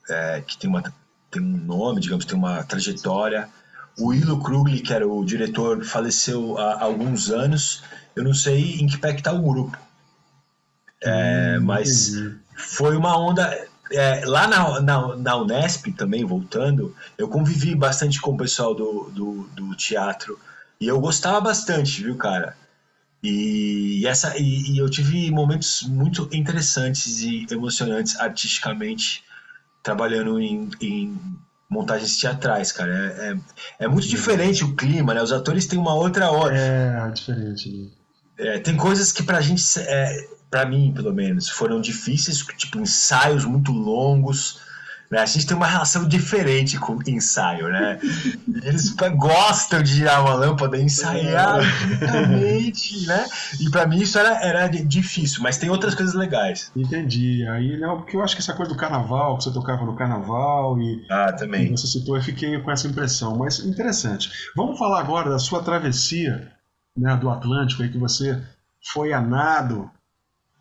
é, que tem, uma, tem um nome, digamos, tem uma trajetória. O Ilo Krugli, que era o diretor, faleceu há, há alguns anos. Eu não sei em que pé que tá o grupo. É, hum, mas foi uma onda é, lá na, na, na, Unesp também, voltando, eu convivi bastante com o pessoal do, do, do teatro. E eu gostava bastante, viu, cara? E, e essa, e, e, eu tive momentos muito interessantes e emocionantes artisticamente trabalhando em, em montagens teatrais, cara. É, é, é, muito diferente o clima, né? Os atores têm uma outra hora. É, diferente. É, tem coisas que pra gente é, para mim, pelo menos, foram difíceis, tipo ensaios muito longos. Né? A gente tem uma relação diferente com ensaio, né? Eles gostam de girar uma lâmpada e ensaiar lentamente, né? E para mim isso era, era difícil, mas tem outras coisas legais. Entendi. Aí, não, porque eu acho que essa coisa do carnaval, que você tocava no carnaval e. Ah, também. você citou, eu fiquei com essa impressão. Mas interessante. Vamos falar agora da sua travessia né, do Atlântico, aí que você foi a nado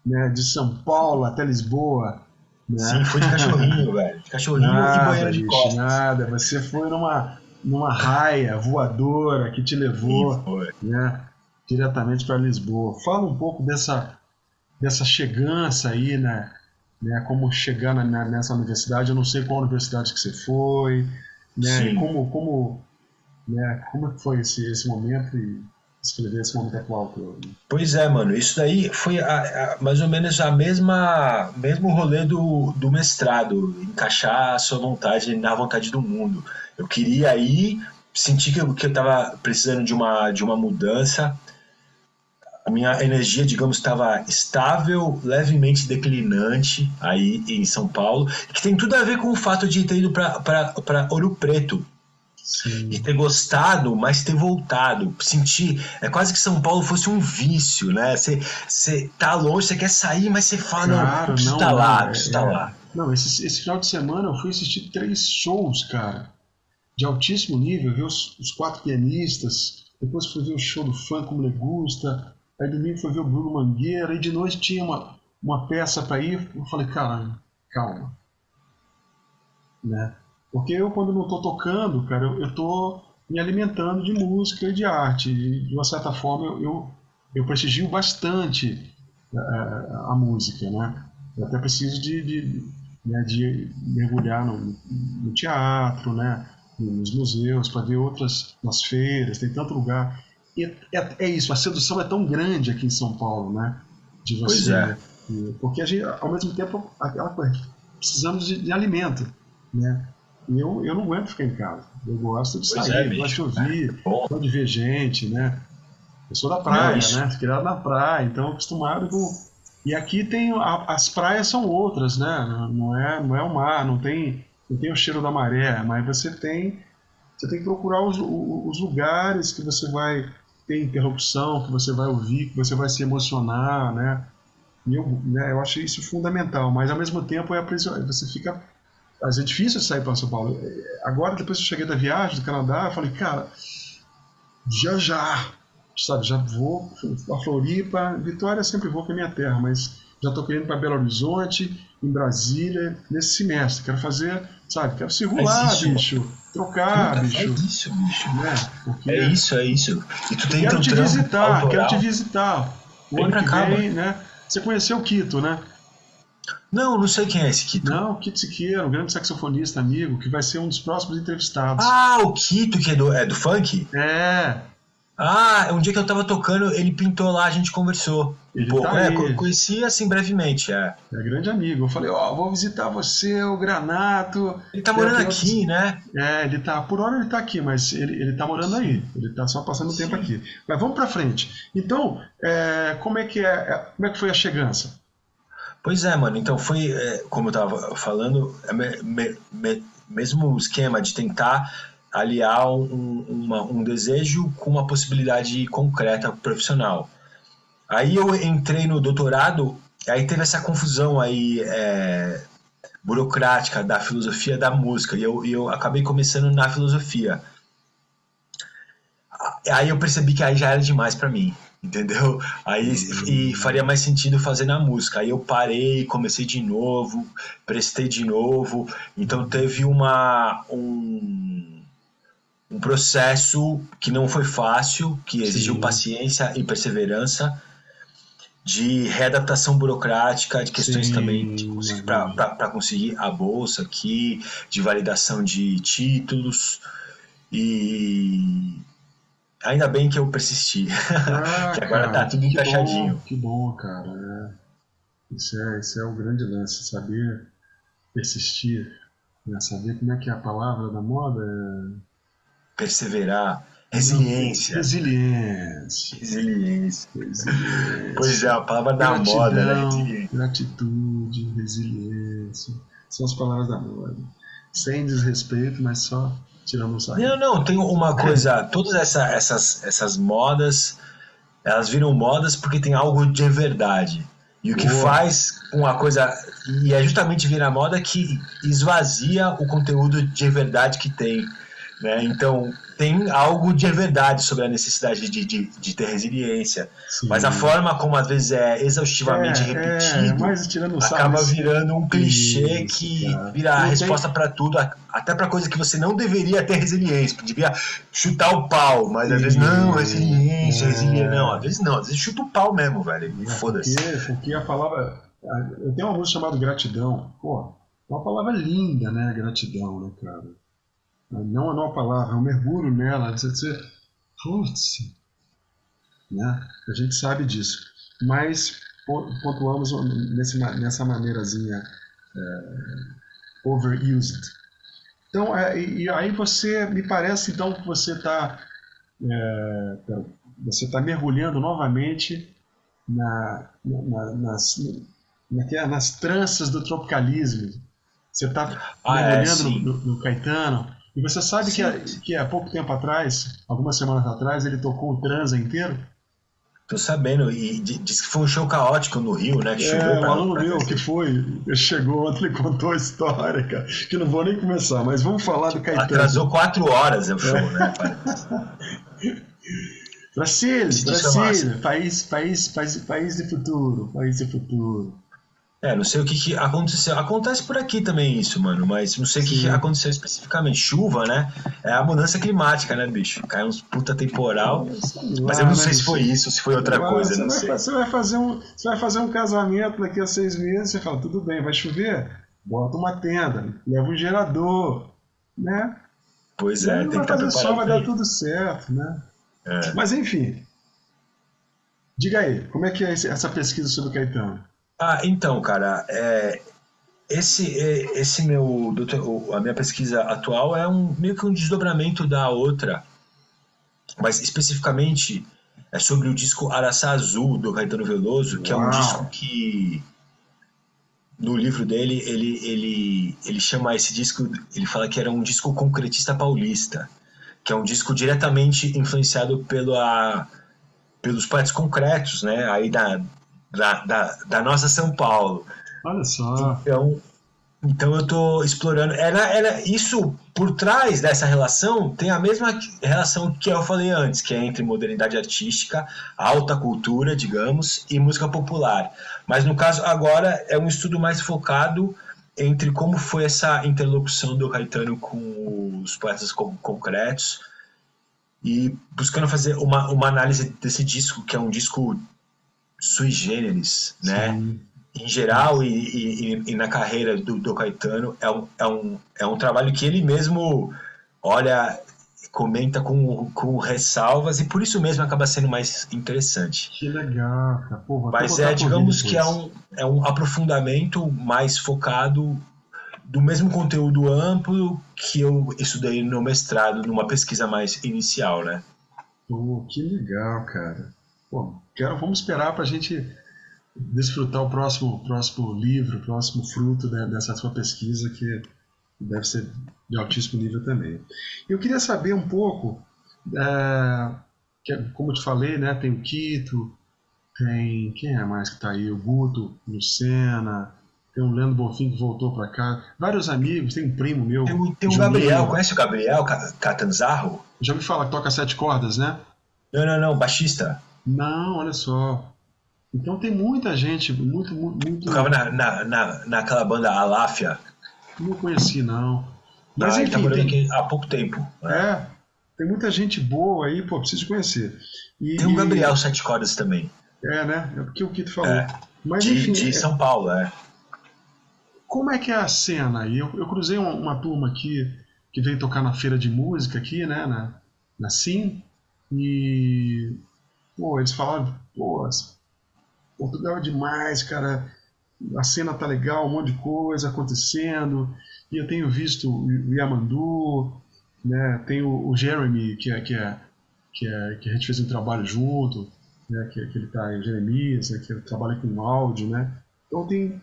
né, de São Paulo até Lisboa. Né? Sim, foi de cachorrinho, velho. De cachorrinho nada, e banheiro de costas. Nada, você foi numa, numa raia voadora que te levou né, diretamente para Lisboa. Fala um pouco dessa, dessa chegança aí, né? né como chegar na, nessa universidade, eu não sei qual universidade que você foi, né? Como, como, né, como foi esse, esse momento e escrever esse momento atual Pois é, mano, isso daí foi a, a, mais ou menos a mesma mesmo rolê do, do mestrado, encaixar a sua vontade na vontade do mundo. Eu queria ir, senti que eu, que eu tava precisando de uma, de uma mudança, a minha energia, digamos, estava estável, levemente declinante aí em São Paulo, que tem tudo a ver com o fato de ter ido para Ouro Preto, Sim. de ter gostado, mas ter voltado, sentir. É quase que São Paulo fosse um vício, né? Você tá longe, você quer sair, mas você fala, claro, não, preciso estar tá lá, preciso estar tá é, lá. Não, esse, esse final de semana eu fui assistir três shows, cara, de altíssimo nível, ver os, os quatro pianistas, depois fui ver o show do fã como ele gusta, aí domingo fui ver o Bruno Mangueira, e de noite tinha uma, uma peça para ir, eu falei, cara, calma. Né? Porque eu, quando não estou tocando, cara, eu estou me alimentando de música e de arte. E, de uma certa forma, eu, eu, eu prestigio bastante a, é, a, música, né? Eu até preciso de, de, né, de mergulhar no, no, teatro, né? Nos museus, para ver outras, nas feiras, tem tanto lugar. E é, é, isso, a sedução é tão grande aqui em São Paulo, né? De você. Pois é. Porque a gente, ao mesmo tempo, aquela coisa, precisamos de, de alimento, né? Eu, eu não aguento ficar em casa. Eu gosto de pois sair, é, gosto de ouvir, é gosto de ver gente, né? Eu sou da praia, não, né? Criado na praia, então acostumado com. E aqui tem a, as praias são outras, né? Não é, não é o mar, não tem, não tem o cheiro da maré, mas você tem, você tem que procurar os, os lugares que você vai ter interrupção, que você vai ouvir, que você vai se emocionar, né? E eu, né, eu acho isso fundamental, mas ao mesmo tempo é você fica mas é difícil sair para São Paulo. Agora, depois que eu cheguei da viagem do Canadá, eu falei, cara, já já, sabe, já vou a Floripa, Vitória sempre vou para minha terra, mas já estou querendo para Belo Horizonte, em Brasília, nesse semestre. Quero fazer, sabe, quero circular, bicho, trocar, bicho. É isso, bicho. Né? Porque... É isso, é isso. E tu tem quero te visitar, autoral. quero te visitar. O Vem ano que cá, vem, né? Você conheceu o Quito, né? Não, não sei quem é esse Kito. Não, o Kito Siqueira, um grande saxofonista amigo, que vai ser um dos próximos entrevistados. Ah, o Kito, que é do, é do funk? É. Ah, um dia que eu tava tocando, ele pintou lá, a gente conversou. Ele um tá é, aí. conheci assim brevemente, é. É grande amigo. Eu falei, ó, oh, vou visitar você, o Granato. Ele tá morando aqui, outros... né? É, ele tá, por hora ele tá aqui, mas ele, ele tá morando aí. Ele tá só passando Sim. tempo aqui. Mas vamos pra frente. Então, é, como é que é, é como é que foi a chegança? Pois é, mano. Então foi, é, como eu tava falando, é me, me, me, mesmo esquema de tentar aliar um, uma, um desejo com uma possibilidade concreta profissional. Aí eu entrei no doutorado, aí teve essa confusão aí, é, burocrática da filosofia da música. E eu, eu acabei começando na filosofia. Aí eu percebi que aí já era demais para mim, entendeu? Aí e faria mais sentido fazer na música. Aí eu parei, comecei de novo, prestei de novo. Então teve uma um, um processo que não foi fácil, que exigiu Sim. paciência e perseverança de readaptação burocrática, de questões Sim, também para conseguir a bolsa aqui, de validação de títulos. E ainda bem que eu persisti. Ah, que agora tá cara, tá tudo encaixadinho. Que bom, que bom cara. É. Isso, é, isso é o grande lance, saber persistir. Né? Saber como é que é a palavra da moda é... Perseverar Resiliência. Resiliência. Resiliência. Resiliência. Pois é, a palavra da Gratidão, moda, né? Resiliência. Gratitude, resiliência. São as palavras da moda. Sem desrespeito, mas só Não, não, tem uma coisa. Todas essa, essas, essas modas, elas viram modas porque tem algo de verdade. E o que Boa. faz uma coisa. E é justamente virar moda que esvazia o conteúdo de verdade que tem. Né? Então, tem algo de verdade sobre a necessidade de, de, de ter resiliência. Sim. Mas a forma como às vezes é exaustivamente é, repetido é, acaba virando um clichê Isso, que cara. vira a resposta para tudo, até para coisa que você não deveria ter resiliência, devia chutar o pau, mas às vezes não, resiliência, é. resiliência, não, às vezes não, às vezes chuta o pau mesmo, velho. É, Foda-se. Porque, porque a palavra. Eu tenho uma música chamada Gratidão, pô, é uma palavra linda, né? Gratidão, né, cara? Não, a palavra, eu mergulho nela, você dizer, putz, né? A gente sabe disso. Mas pontuamos nesse, nessa maneirazinha é, overused. Então, é, e aí você, me parece então que você está é, você está mergulhando novamente na, na, nas, na, nas tranças do tropicalismo. Você está ah, é, mergulhando é, no, no, Caetano, e você sabe que, que há pouco tempo atrás, algumas semanas atrás, ele tocou o transa inteiro? Tô sabendo, e disse que foi um show caótico no Rio, né? Que é, um aluno meu que foi, ele chegou ontem, ele contou a história, cara, que não vou nem começar, mas vamos falar do Caetano. Atrasou quatro horas o show, é. né? Brasília, Brasília, país, país, país, país de futuro, país de futuro. É, não sei o que, que, aconteceu. Acontece por aqui também isso, mano, mas não sei o que, que, aconteceu especificamente. Chuva, né? É a mudança climática, né, bicho? Cai uns puta temporal. Mas eu não sei se foi isso, se foi outra coisa, não sei. Você vai, fazer um, você vai fazer um casamento daqui a seis meses, você fala, tudo bem, vai chover? Bota uma tenda, leva um gerador, né? Pois é, tem que estar preparado. Vai dar tudo certo, né? É. Mas enfim. Diga aí, como é que é essa pesquisa sobre o Caetano? Ah, então, cara, é, esse, é, esse meu, a minha pesquisa atual é um meio que um desdobramento da outra, mas especificamente é sobre o disco Araçá Azul do Caetano Veloso, que Uau. é um disco que no livro dele ele, ele, ele chama esse disco, ele fala que era um disco concretista paulista, que é um disco diretamente influenciado pela, pelos poetas concretos, né? Aí da, da, da, da nossa São Paulo. Olha só. Então, então eu estou explorando. Isso por trás dessa relação tem a mesma relação que eu falei antes, que é entre modernidade artística, alta cultura, digamos, e música popular. Mas no caso agora é um estudo mais focado entre como foi essa interlocução do Caetano com os poetas concretos e buscando fazer uma, uma análise desse disco, que é um disco sui generis, né? Sim. Em geral e, e, e, na carreira do, do Caetano é um, é, um, é um trabalho que ele mesmo olha, comenta com, com ressalvas e por isso mesmo acaba sendo mais interessante. Que legal, cara. Porra, Mas é, digamos que é um, é um aprofundamento mais focado do mesmo conteúdo amplo que eu estudei no mestrado, numa pesquisa mais inicial, né? Pô, que legal, cara. Pô, quero, vamos esperar para a gente desfrutar o próximo, próximo livro, o próximo fruto né, dessa sua pesquisa, que deve ser de altíssimo nível também. Eu queria saber um pouco, é, que, como eu te falei, né, tem o Quito, tem. Quem é mais que está aí? O Guto, Lucena, tem um Leandro Bonfim que voltou para cá, vários amigos, tem um primo meu. Tem, tem o Gabriel, conhece o Gabriel Catanzarro? Já me fala que toca sete cordas, né? Não, não, não, baixista. Não, olha só. Então tem muita gente, muito, muito. Tocava na, na, na, naquela banda Aláfia. Não conheci, não. Mas ah, enfim, tá morando tem... aqui há pouco tempo. Né? É, tem muita gente boa aí, pô, preciso conhecer. E, tem o Gabriel Sete Cordas também. É, né? É porque o que tu falou. É. Mas, de, enfim, de é... São Paulo, é. Como é que é a cena aí? Eu, eu cruzei uma, uma, turma aqui que veio tocar na feira de música aqui, né? Na, na Sim. E. Pô, eles falaram, pô, Portugal é demais, cara. A cena tá legal, um monte de coisa acontecendo. E eu tenho visto o Yamandu, né? Tem o, o Jeremy, que é, que, é, que, é, que a gente fez um trabalho junto, né? que, que ele tá em Jeremias, né? que trabalha com áudio, né? Então tem,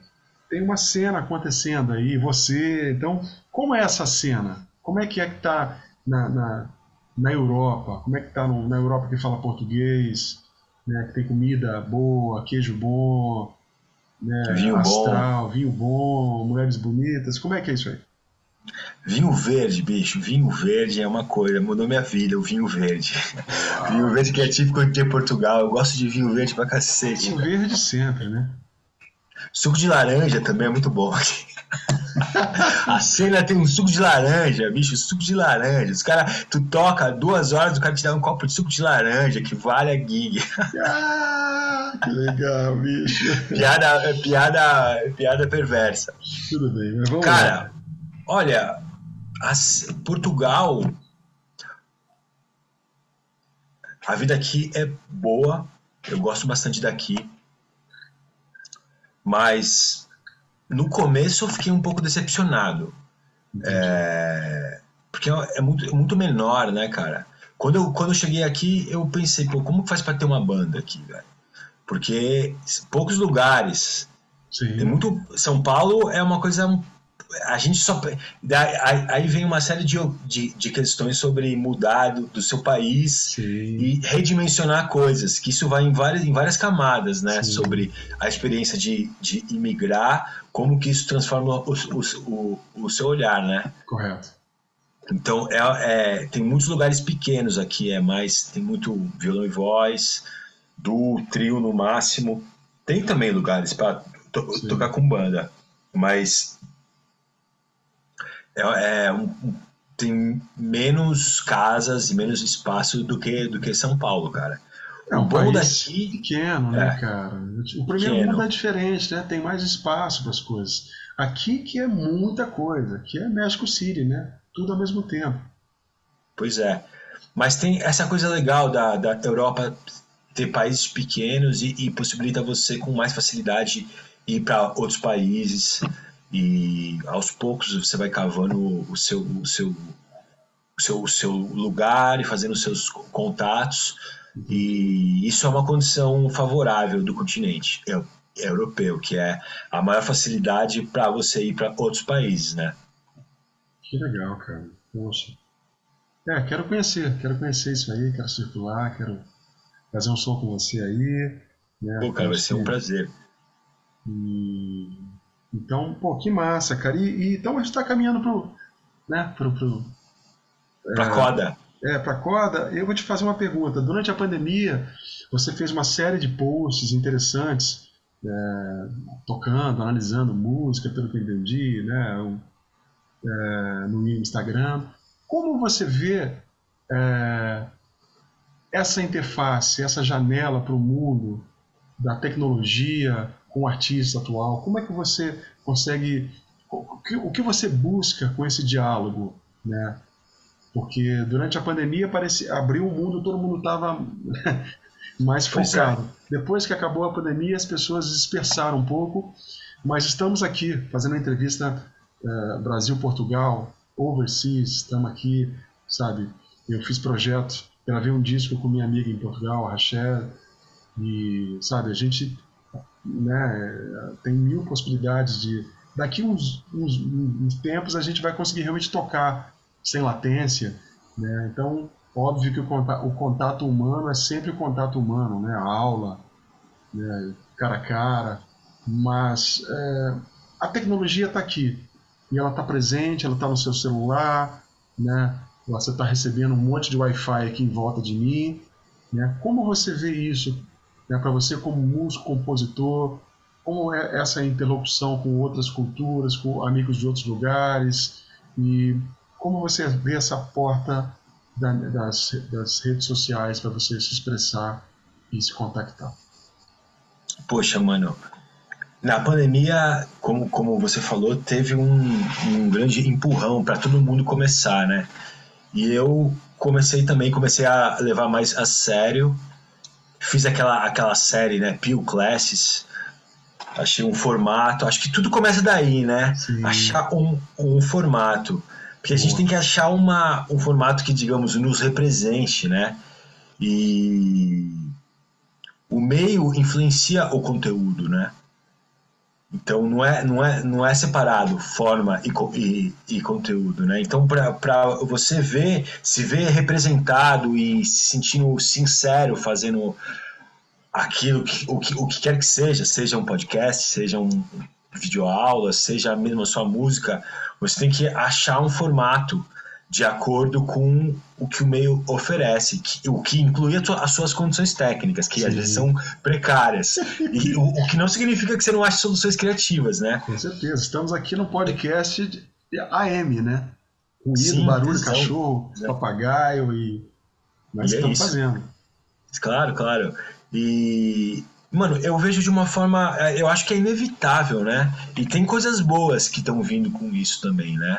tem uma cena acontecendo aí, você. Então, como é essa cena? Como é que é que tá na, na, na Europa? Como é que tá na Europa que fala português? né, que tem comida boa, queijo bom, né, vinho astral, bom. vinho bom, mulheres bonitas. Como é que é isso aí? Vinho verde, bicho, vinho verde é uma coisa, mudou minha vida, o vinho verde. vinho verde que é típico de Portugal, eu gosto de vinho verde pra cacete. Vinho verde sempre, né? Suco de laranja também é muito bom. a cena tem um suco de laranja, bicho, suco de laranja. Os cara, tu toca duas horas, o cara te dá um copo de suco de laranja, que vale a gig. Ah, que legal, bicho. piada, piada, piada perversa. Tudo bem, mas vamos Cara, lá. olha, Portugal, a vida aqui é boa, eu gosto bastante daqui, mas no começo eu fiquei um pouco decepcionado. É, porque é, é muito, é muito menor, né, cara? Quando eu, quando eu cheguei aqui, eu pensei, pô, como faz para ter uma banda aqui, velho? Porque poucos lugares. Sim. Tem muito. São Paulo é uma coisa a gente só. Aí vem uma série de, de, de questões sobre mudar do, do seu país Sim. e redimensionar coisas, que isso vai em várias, em várias camadas, né? Sim. Sobre a experiência de, de imigrar, como que isso transforma o, o, o, o seu olhar, né? Correto. Então, é, é, tem muitos lugares pequenos aqui, é mais. Tem muito violão e voz, do trio no máximo. Tem também lugares para to, tocar com banda, mas é, é um, tem menos casas e menos espaço do que, do que São Paulo, cara. É um bom daqui pequeno, né, é, cara? O primeiro pequeno. mundo é diferente, né? Tem mais espaço para as coisas. Aqui que é muita coisa, aqui é México City, né? Tudo ao mesmo tempo. Pois é. Mas tem essa coisa legal da, da Europa ter países pequenos e, e possibilita você com mais facilidade ir para outros países e aos poucos você vai cavando o seu, o seu, o seu, o seu lugar e fazendo os seus contatos e isso é uma condição favorável do continente é, é europeu, que é a maior facilidade para você ir para outros países, né? Que legal, cara. Poxa. É, quero conhecer, quero conhecer isso aí, quero circular, quero fazer um som com você aí. Né? Pô, cara, vai ser um prazer. E então, pô, que massa, cara. E, e então a gente está caminhando pro, né, pro, pro pra é, coda. É, pra coda. Eu vou te fazer uma pergunta. Durante a pandemia, você fez uma série de posts interessantes, é, tocando, analisando música, pelo que eu entendi, né, é, no Instagram. Como você vê é, essa interface, essa janela para o mundo da tecnologia, com o artista atual? Como é que você consegue. O que, você busca com esse diálogo? Né? Porque durante a pandemia parece, abriu o mundo, todo mundo estava mais é. focado. Depois que acabou a pandemia, as pessoas dispersaram um pouco, mas estamos aqui fazendo a entrevista uh, Brasil-Portugal, overseas, estamos aqui, sabe? Eu fiz projeto, gravei um disco com minha amiga em Portugal, a Rachel, e, sabe, a gente né, tem mil possibilidades de. Daqui uns, uns, uns tempos a gente vai conseguir realmente tocar sem latência. Né? Então, óbvio que o contato, o contato, humano é sempre o contato humano, né? a aula, né? cara a cara. Mas é, a tecnologia está aqui e ela está presente, ela está no seu celular, né? Você está recebendo um monte de Wi-Fi aqui em volta de mim, né? Como você vê isso, né? Para você como músico, compositor, como é essa interlocução com outras culturas, com amigos de outros lugares e como você vê essa porta da, das, das redes sociais para você se expressar e se contactar? Poxa, mano, na pandemia, como, como você falou, teve um, um grande empurrão para todo mundo começar, né? E eu comecei também, comecei a levar mais a sério. Fiz aquela, aquela série, né? Peel Classes. Achei um formato. Acho que tudo começa daí, né? Sim. Achar um, um formato. Porque a gente tem que achar uma, um formato que, digamos, nos represente, né? E o meio influencia o conteúdo, né? Então não é, não é, não é separado forma e, e, e conteúdo, né? Então para você ver, se ver representado e se sentindo sincero fazendo aquilo que o, que o que quer que seja, seja um podcast, seja um videoaula, seja mesmo a sua música, você tem que achar um formato de acordo com o que o meio oferece, que, o que inclui as suas condições técnicas, que Sim. às vezes são precárias. e o, o, que não significa que você não ache soluções criativas, né? Com certeza. Estamos aqui no podcast de AM, né? Ruído, Sim, barulho, cachorro, Exato. papagaio e. Nós e é estamos é fazendo. Claro, claro. E, Mano, eu vejo de uma forma. É, eu acho que é inevitável, né? E tem coisas boas que estão vindo com isso também, né?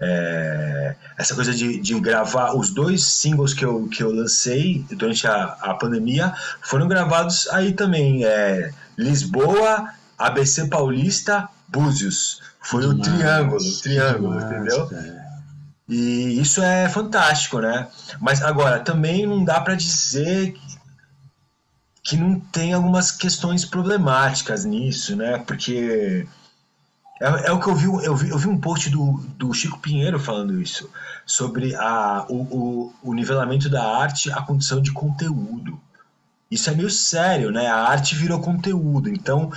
É, essa coisa de, de, gravar os dois singles que eu, que eu lancei durante a, a pandemia foram gravados aí também. É, Lisboa, ABC Paulista, Búzios. Foi o triângulo, o triângulo, entendeu? E isso é fantástico, né? Mas agora, também não dá para dizer que não tem algumas questões problemáticas nisso, né? Porque é, é, o que eu vi, eu vi, eu vi um post do, do Chico Pinheiro falando isso, sobre a, o, o, o nivelamento da arte, a condição de conteúdo. Isso é meio sério, né? A arte virou conteúdo. Então,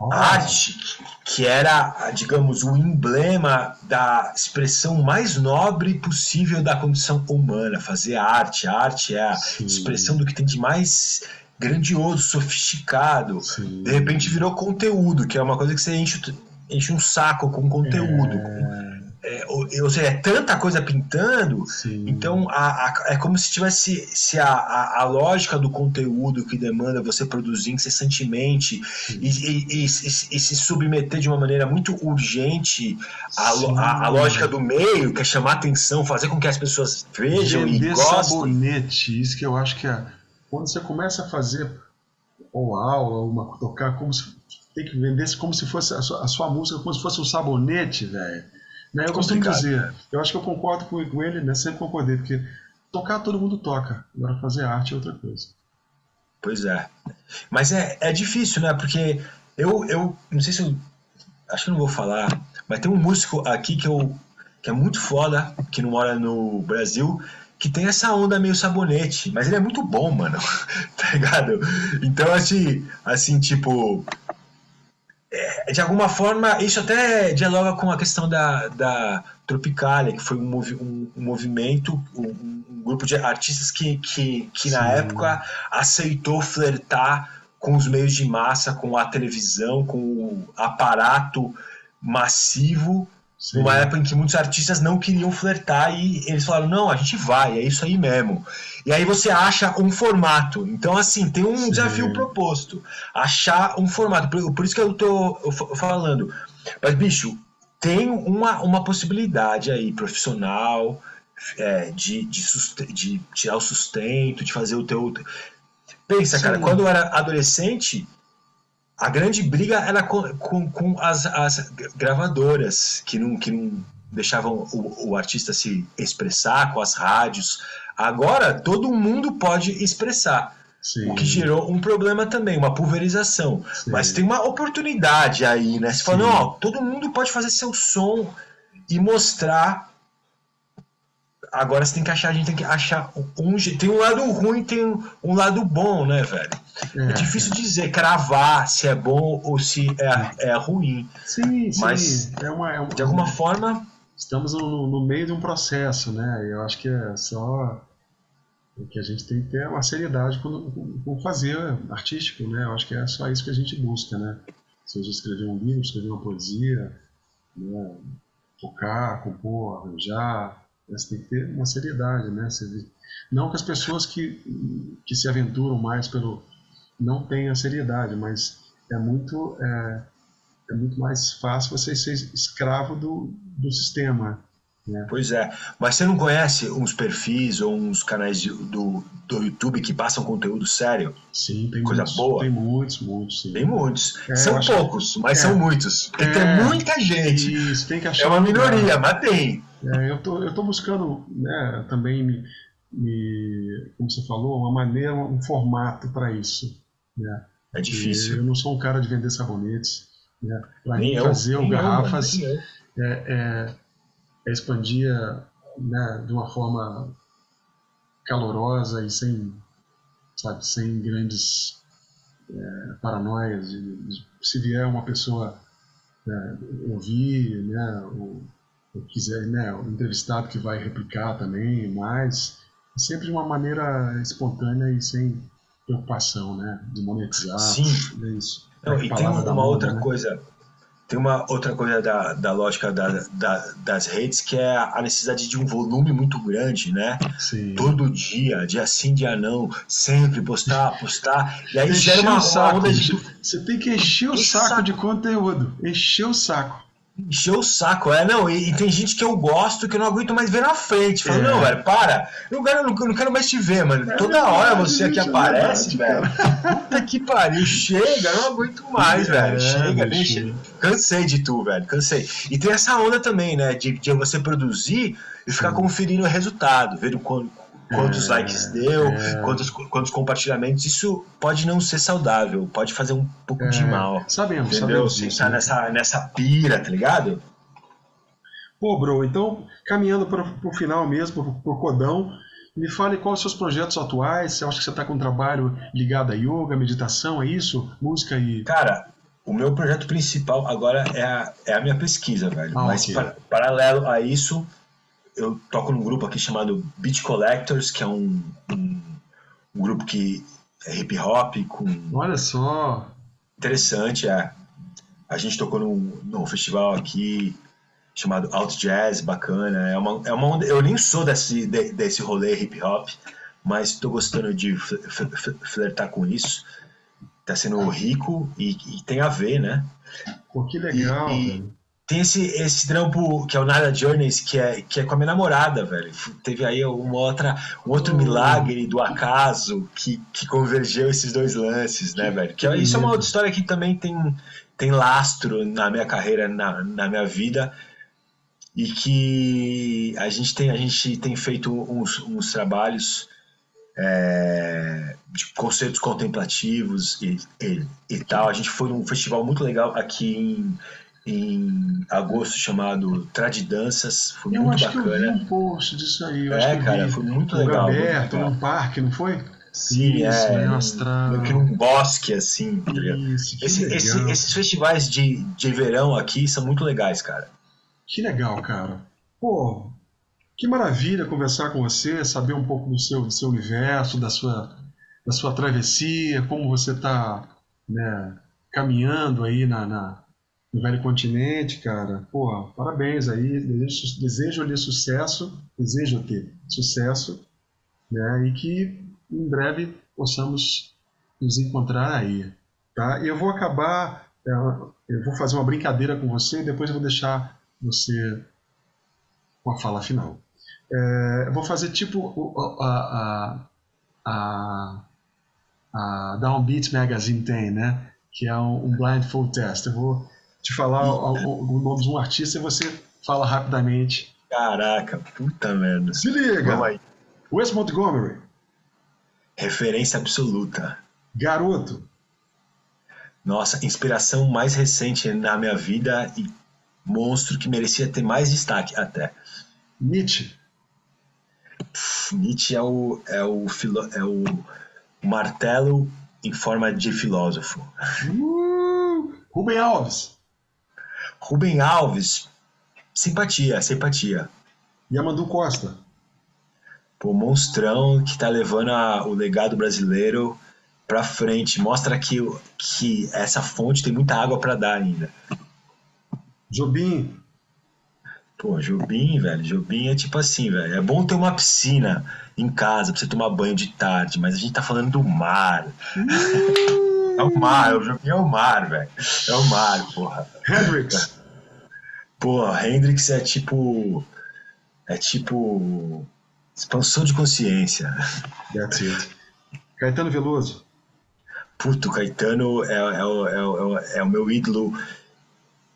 a arte, que era, digamos, o emblema da expressão mais nobre possível da condição humana, fazer arte. A arte é a Sim. expressão do que tem de mais grandioso, sofisticado. Sim. De repente virou conteúdo, que é uma coisa que você enche, enche um saco com conteúdo. É... É, ou, seja, é tanta coisa pintando, Sim. então a, a, é como se tivesse se a, a, a, lógica do conteúdo que demanda você produzir incessantemente e, e, e, e, se submeter de uma maneira muito urgente à, lógica do meio, que é chamar atenção, fazer com que as pessoas vejam Vender e gostem. sabonete, isso que eu acho que é quando você começa a fazer ou aula, ou uma, tocar como se tem que vender como se fosse a sua, a sua música como se fosse um sabonete, velho. Né? Eu costumo dizer, eu acho que eu concordo com, com ele, né? Sempre concordei, porque tocar todo mundo toca, agora fazer arte é outra coisa. Pois é. Mas é, é difícil, né? Porque eu, eu não sei se eu. Acho que não vou falar, mas tem um músico aqui que, eu, que é muito foda, que não mora no Brasil, que tem essa onda meio sabonete, mas ele é muito bom, mano, tá ligado? Então, assim, assim tipo, de alguma forma, isso até dialoga com a questão da, da Tropicalia, que foi um, movi um, um movimento, um, um, grupo de artistas que, que, que na época aceitou flertar com os meios de massa, com a televisão, com o aparato massivo Sim. Numa época em que muitos artistas não queriam flertar e eles falaram: não, a gente vai, é isso aí mesmo. E aí você acha um formato. Então, assim, tem um Sim. desafio proposto: achar um formato. Por, por isso que eu tô falando. Mas, bicho, tem uma, uma possibilidade aí profissional é, de, de, de, tirar o sustento, de fazer o teu. Pensa, Sim. cara, quando eu era adolescente, a grande briga era com, com, com as, as, gravadoras, que não, que não deixavam o, o, artista se expressar, com as rádios. Agora, todo mundo pode expressar. Sim. O que gerou um problema também, uma pulverização. Sim. Mas tem uma oportunidade aí, né? Você fala, ó, todo mundo pode fazer seu som e mostrar agora você tem que achar, a gente tem que achar um Tem um lado ruim, tem um lado bom, né, velho? É, é difícil é. dizer, cravar se é bom ou se é, é ruim. Sim, sim. Mas, é uma, é uma, de alguma forma. Estamos no, no, meio de um processo, né? Eu acho que é só que a gente tem que ter uma seriedade com, com fazer artístico, né? Eu acho que é só isso que a gente busca, né? Seja escrever um livro, escrever uma poesia, né? tocar, compor, arranjar, você tem que ter uma seriedade, né? Não que as pessoas que, que se aventuram mais pelo não tenham seriedade, mas é muito é, é muito mais fácil você ser escravo do, do sistema. Né? Pois é, mas você não conhece uns perfis ou uns canais de, do, do YouTube que passam conteúdo sério? Sim, tem Coisa muitos, boa? Tem muitos, muitos. Sim. Tem muitos. É, são poucos, mas é. são muitos. Tem é. muita gente. Isso, tem que achar. É uma minoria, mas tem. É, eu tô, eu tô buscando né, também me, me, como você falou, uma maneira, um formato para isso. Né? É difícil. eu não sou um cara de vender sabonetes. Né? Para mim, fazer o garrafas é, é, é, expandir né, de uma forma calorosa e sem, sabe, sem grandes é, paranoias. Se vier uma pessoa né, ouvir, né, quiser, né, o entrevistado que vai replicar também, mas sempre de uma maneira espontânea e sem preocupação, né, de monetizar. Sim. É isso. Não, e tem uma outra né? coisa, tem uma outra coisa da, da lógica da, da, das redes que é a necessidade de um volume muito grande, né? Sim. Todo dia, dia sim, dia não, sempre postar, postar, e aí gera uma, uma onda de... Você tem que encher o saco, saco de conteúdo, encher o saco. Encheu o saco, é, não, e, e, tem gente que eu gosto que eu não aguento mais ver na frente. Fala, é. não, velho, para, eu não, quero, eu não quero mais te ver, mano. É Toda hora você aqui aparece, velho. Puta que pariu, chega, eu não aguento mais, é, velho. Chega, deixa. Cansei de tu, velho, cansei. E tem essa onda também, né, de, de você produzir e ficar conferindo o resultado, vendo quando quantos é, likes deu, é. quantos, quantos compartilhamentos. Isso pode não ser saudável, pode fazer um pouco é. de mal. Sabemos, entendeu? sabemos. Você tá nessa, nessa pira, tá ligado? Pô, bro, então, caminhando para o final mesmo, para o codão, me fale quais os seus projetos atuais. Você acha que você está com um trabalho ligado a yoga, meditação, é isso? Música e. Cara, o meu projeto principal agora é a, é a minha pesquisa, velho. Ah, Mas okay. para, paralelo a isso, eu toco num grupo aqui chamado Beat Collectors, que é um, um, um grupo que é hip hop com. Olha só! Interessante, é. A gente tocou num, num festival aqui chamado Out Jazz, bacana. É uma, é uma eu nem sou desse, de, desse rolê hip hop, mas estou gostando de flertar com isso. Tá sendo rico e, e, tem a ver, né? Pô, que legal, e, e, tem esse, esse trampo que é o Nada Journeys, que é, que é com a minha namorada, velho. Teve aí uma outra, um outro milagre do acaso que, que convergeu esses dois lances, né, velho? Que, isso é uma outra história que também tem, tem lastro na minha carreira, na, na minha vida. E que a gente tem, a gente tem feito uns, uns trabalhos é, de concertos contemplativos e, e, e tal. A gente foi num festival muito legal aqui em em agosto chamado Tradidanças, foi eu muito acho bacana. Que eu vi um post disso aí. Eu é, cara, foi muito legal. Aberto, num parque, não foi? Sim, Isso, é. Que num bosque, assim. Tá Isso, esse, esse, esses festivais de, de verão aqui são muito legais, cara. Que legal, cara. Pô, que maravilha conversar com você, saber um pouco do seu, do seu universo, da sua, da sua travessia, como você está né, caminhando aí na, na no Velho Continente, cara. Porra, parabéns aí. Desejo, desejo-lhe sucesso, desejo ter sucesso, né? E que em breve possamos nos encontrar aí, tá? Eu vou acabar, é, eu vou fazer uma brincadeira com você e depois eu vou deixar você com a fala final. É, eu vou fazer tipo a, a, a, a Downbeat Magazine tem, né? Que é um, um blindfold test. Eu vou te falar o, nome de um artista e você fala rapidamente. Caraca, puta merda. Se liga! Wes Montgomery. Referência absoluta. Garoto. Nossa, inspiração mais recente na minha vida e monstro que merecia ter mais destaque até. Nietzsche. Nietzsche é o, é o, filo, é o martelo em forma de filósofo. Uh, Rubem Alves. Rubem Alves, simpatia, simpatia. E Amandu Costa. Pô, monstrão que tá levando a, o legado brasileiro pra frente. Mostra que, que essa fonte tem muita água para dar ainda. Jobim. Pô, Jobim, velho. Jobim é tipo assim, velho. É bom ter uma piscina em casa pra você tomar banho de tarde, mas a gente tá falando do mar. é o mar, o Jobim é o mar, velho. É o mar, porra. Hendrix. Pô, Hendrix é tipo. É tipo. Expansão de consciência. That's it. Caetano Veloso. Puto, Caetano é, é, é, é, o meu ídolo.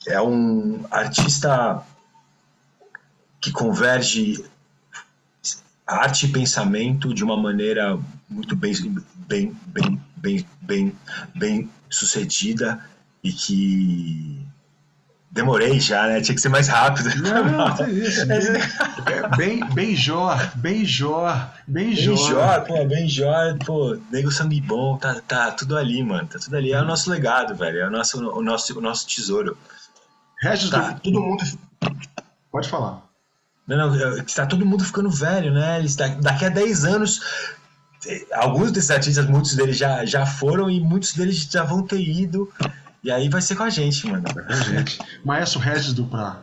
É um artista que converge arte e pensamento de uma maneira muito bem, bem, bem, bem, bem, bem sucedida e que demorei já, né? Tinha que ser mais rápido. Não, não isso. É, bem, bem jor, bem jor, bem jor. Bem jor, pô, bem jor, pô, nego sangue bom, tá, tá tudo ali, mano. Tá tudo ali. É o nosso legado, velho. É o nosso, o nosso, o nosso tesouro. Regis, tá, do... todo mundo. Pode falar. Não, não, está todo mundo ficando velho, né? Eles, daqui a 10 anos, alguns desses artistas, muitos deles já, já foram e muitos deles já vão ter ido. E aí vai ser com a gente, mano. Com a gente. Maestro Regis Duprá.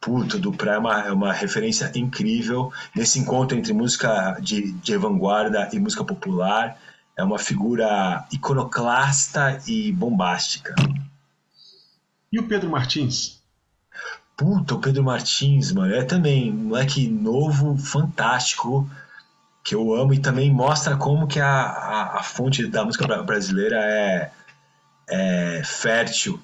Puta, Duprá é uma, é uma referência incrível nesse encontro entre música de, de vanguarda e música popular. É uma figura iconoclasta e bombástica. E o Pedro Martins? Puta, o Pedro Martins, mano, é também um moleque novo, fantástico, que eu amo e também mostra como que a, a, a fonte da música brasileira é, é fértil.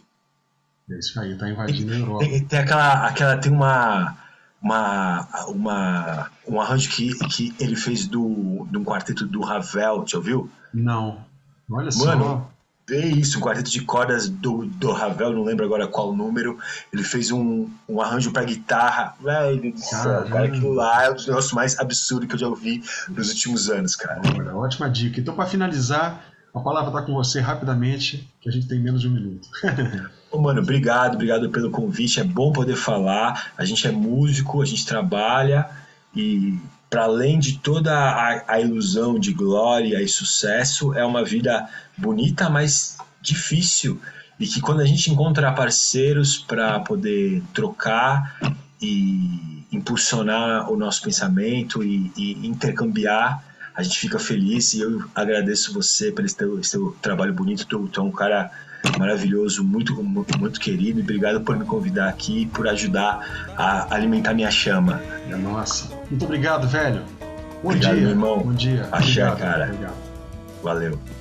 É isso aí, tá invadindo a Europa. Tem, tem, aquela, aquela, tem uma, uma, uma, um arranjo que, que ele fez do, de um quarteto do Ravel, já ouviu? Não. Olha Mano, só. É isso, um quarteto de cordas do, do Ravel, não lembro agora qual número. Ele fez um, um arranjo para guitarra. Velho do céu, cara, aquilo lá é um dos negócios mais absurdos que eu já ouvi nos últimos anos, cara. Olha, ótima dica. Então, para finalizar, a palavra está com você rapidamente, que a gente tem menos de um minuto. Ô, mano, obrigado, obrigado pelo convite. É bom poder falar. A gente é músico, a gente trabalha e para além de toda a, a, ilusão de glória e sucesso, é uma vida bonita, mas difícil. E que quando a gente encontra parceiros para poder trocar e impulsionar o nosso pensamento e, e, intercambiar, a gente fica feliz. E eu agradeço você pelo seu, trabalho bonito. Tu, tu é um cara maravilhoso, muito, muito, muito querido. E obrigado por me convidar aqui, por ajudar a alimentar minha chama. É nossa. Muito obrigado, velho. Bom obrigado, dia, meu irmão. Bom dia. Axé, obrigado, cara. Obrigado. Valeu.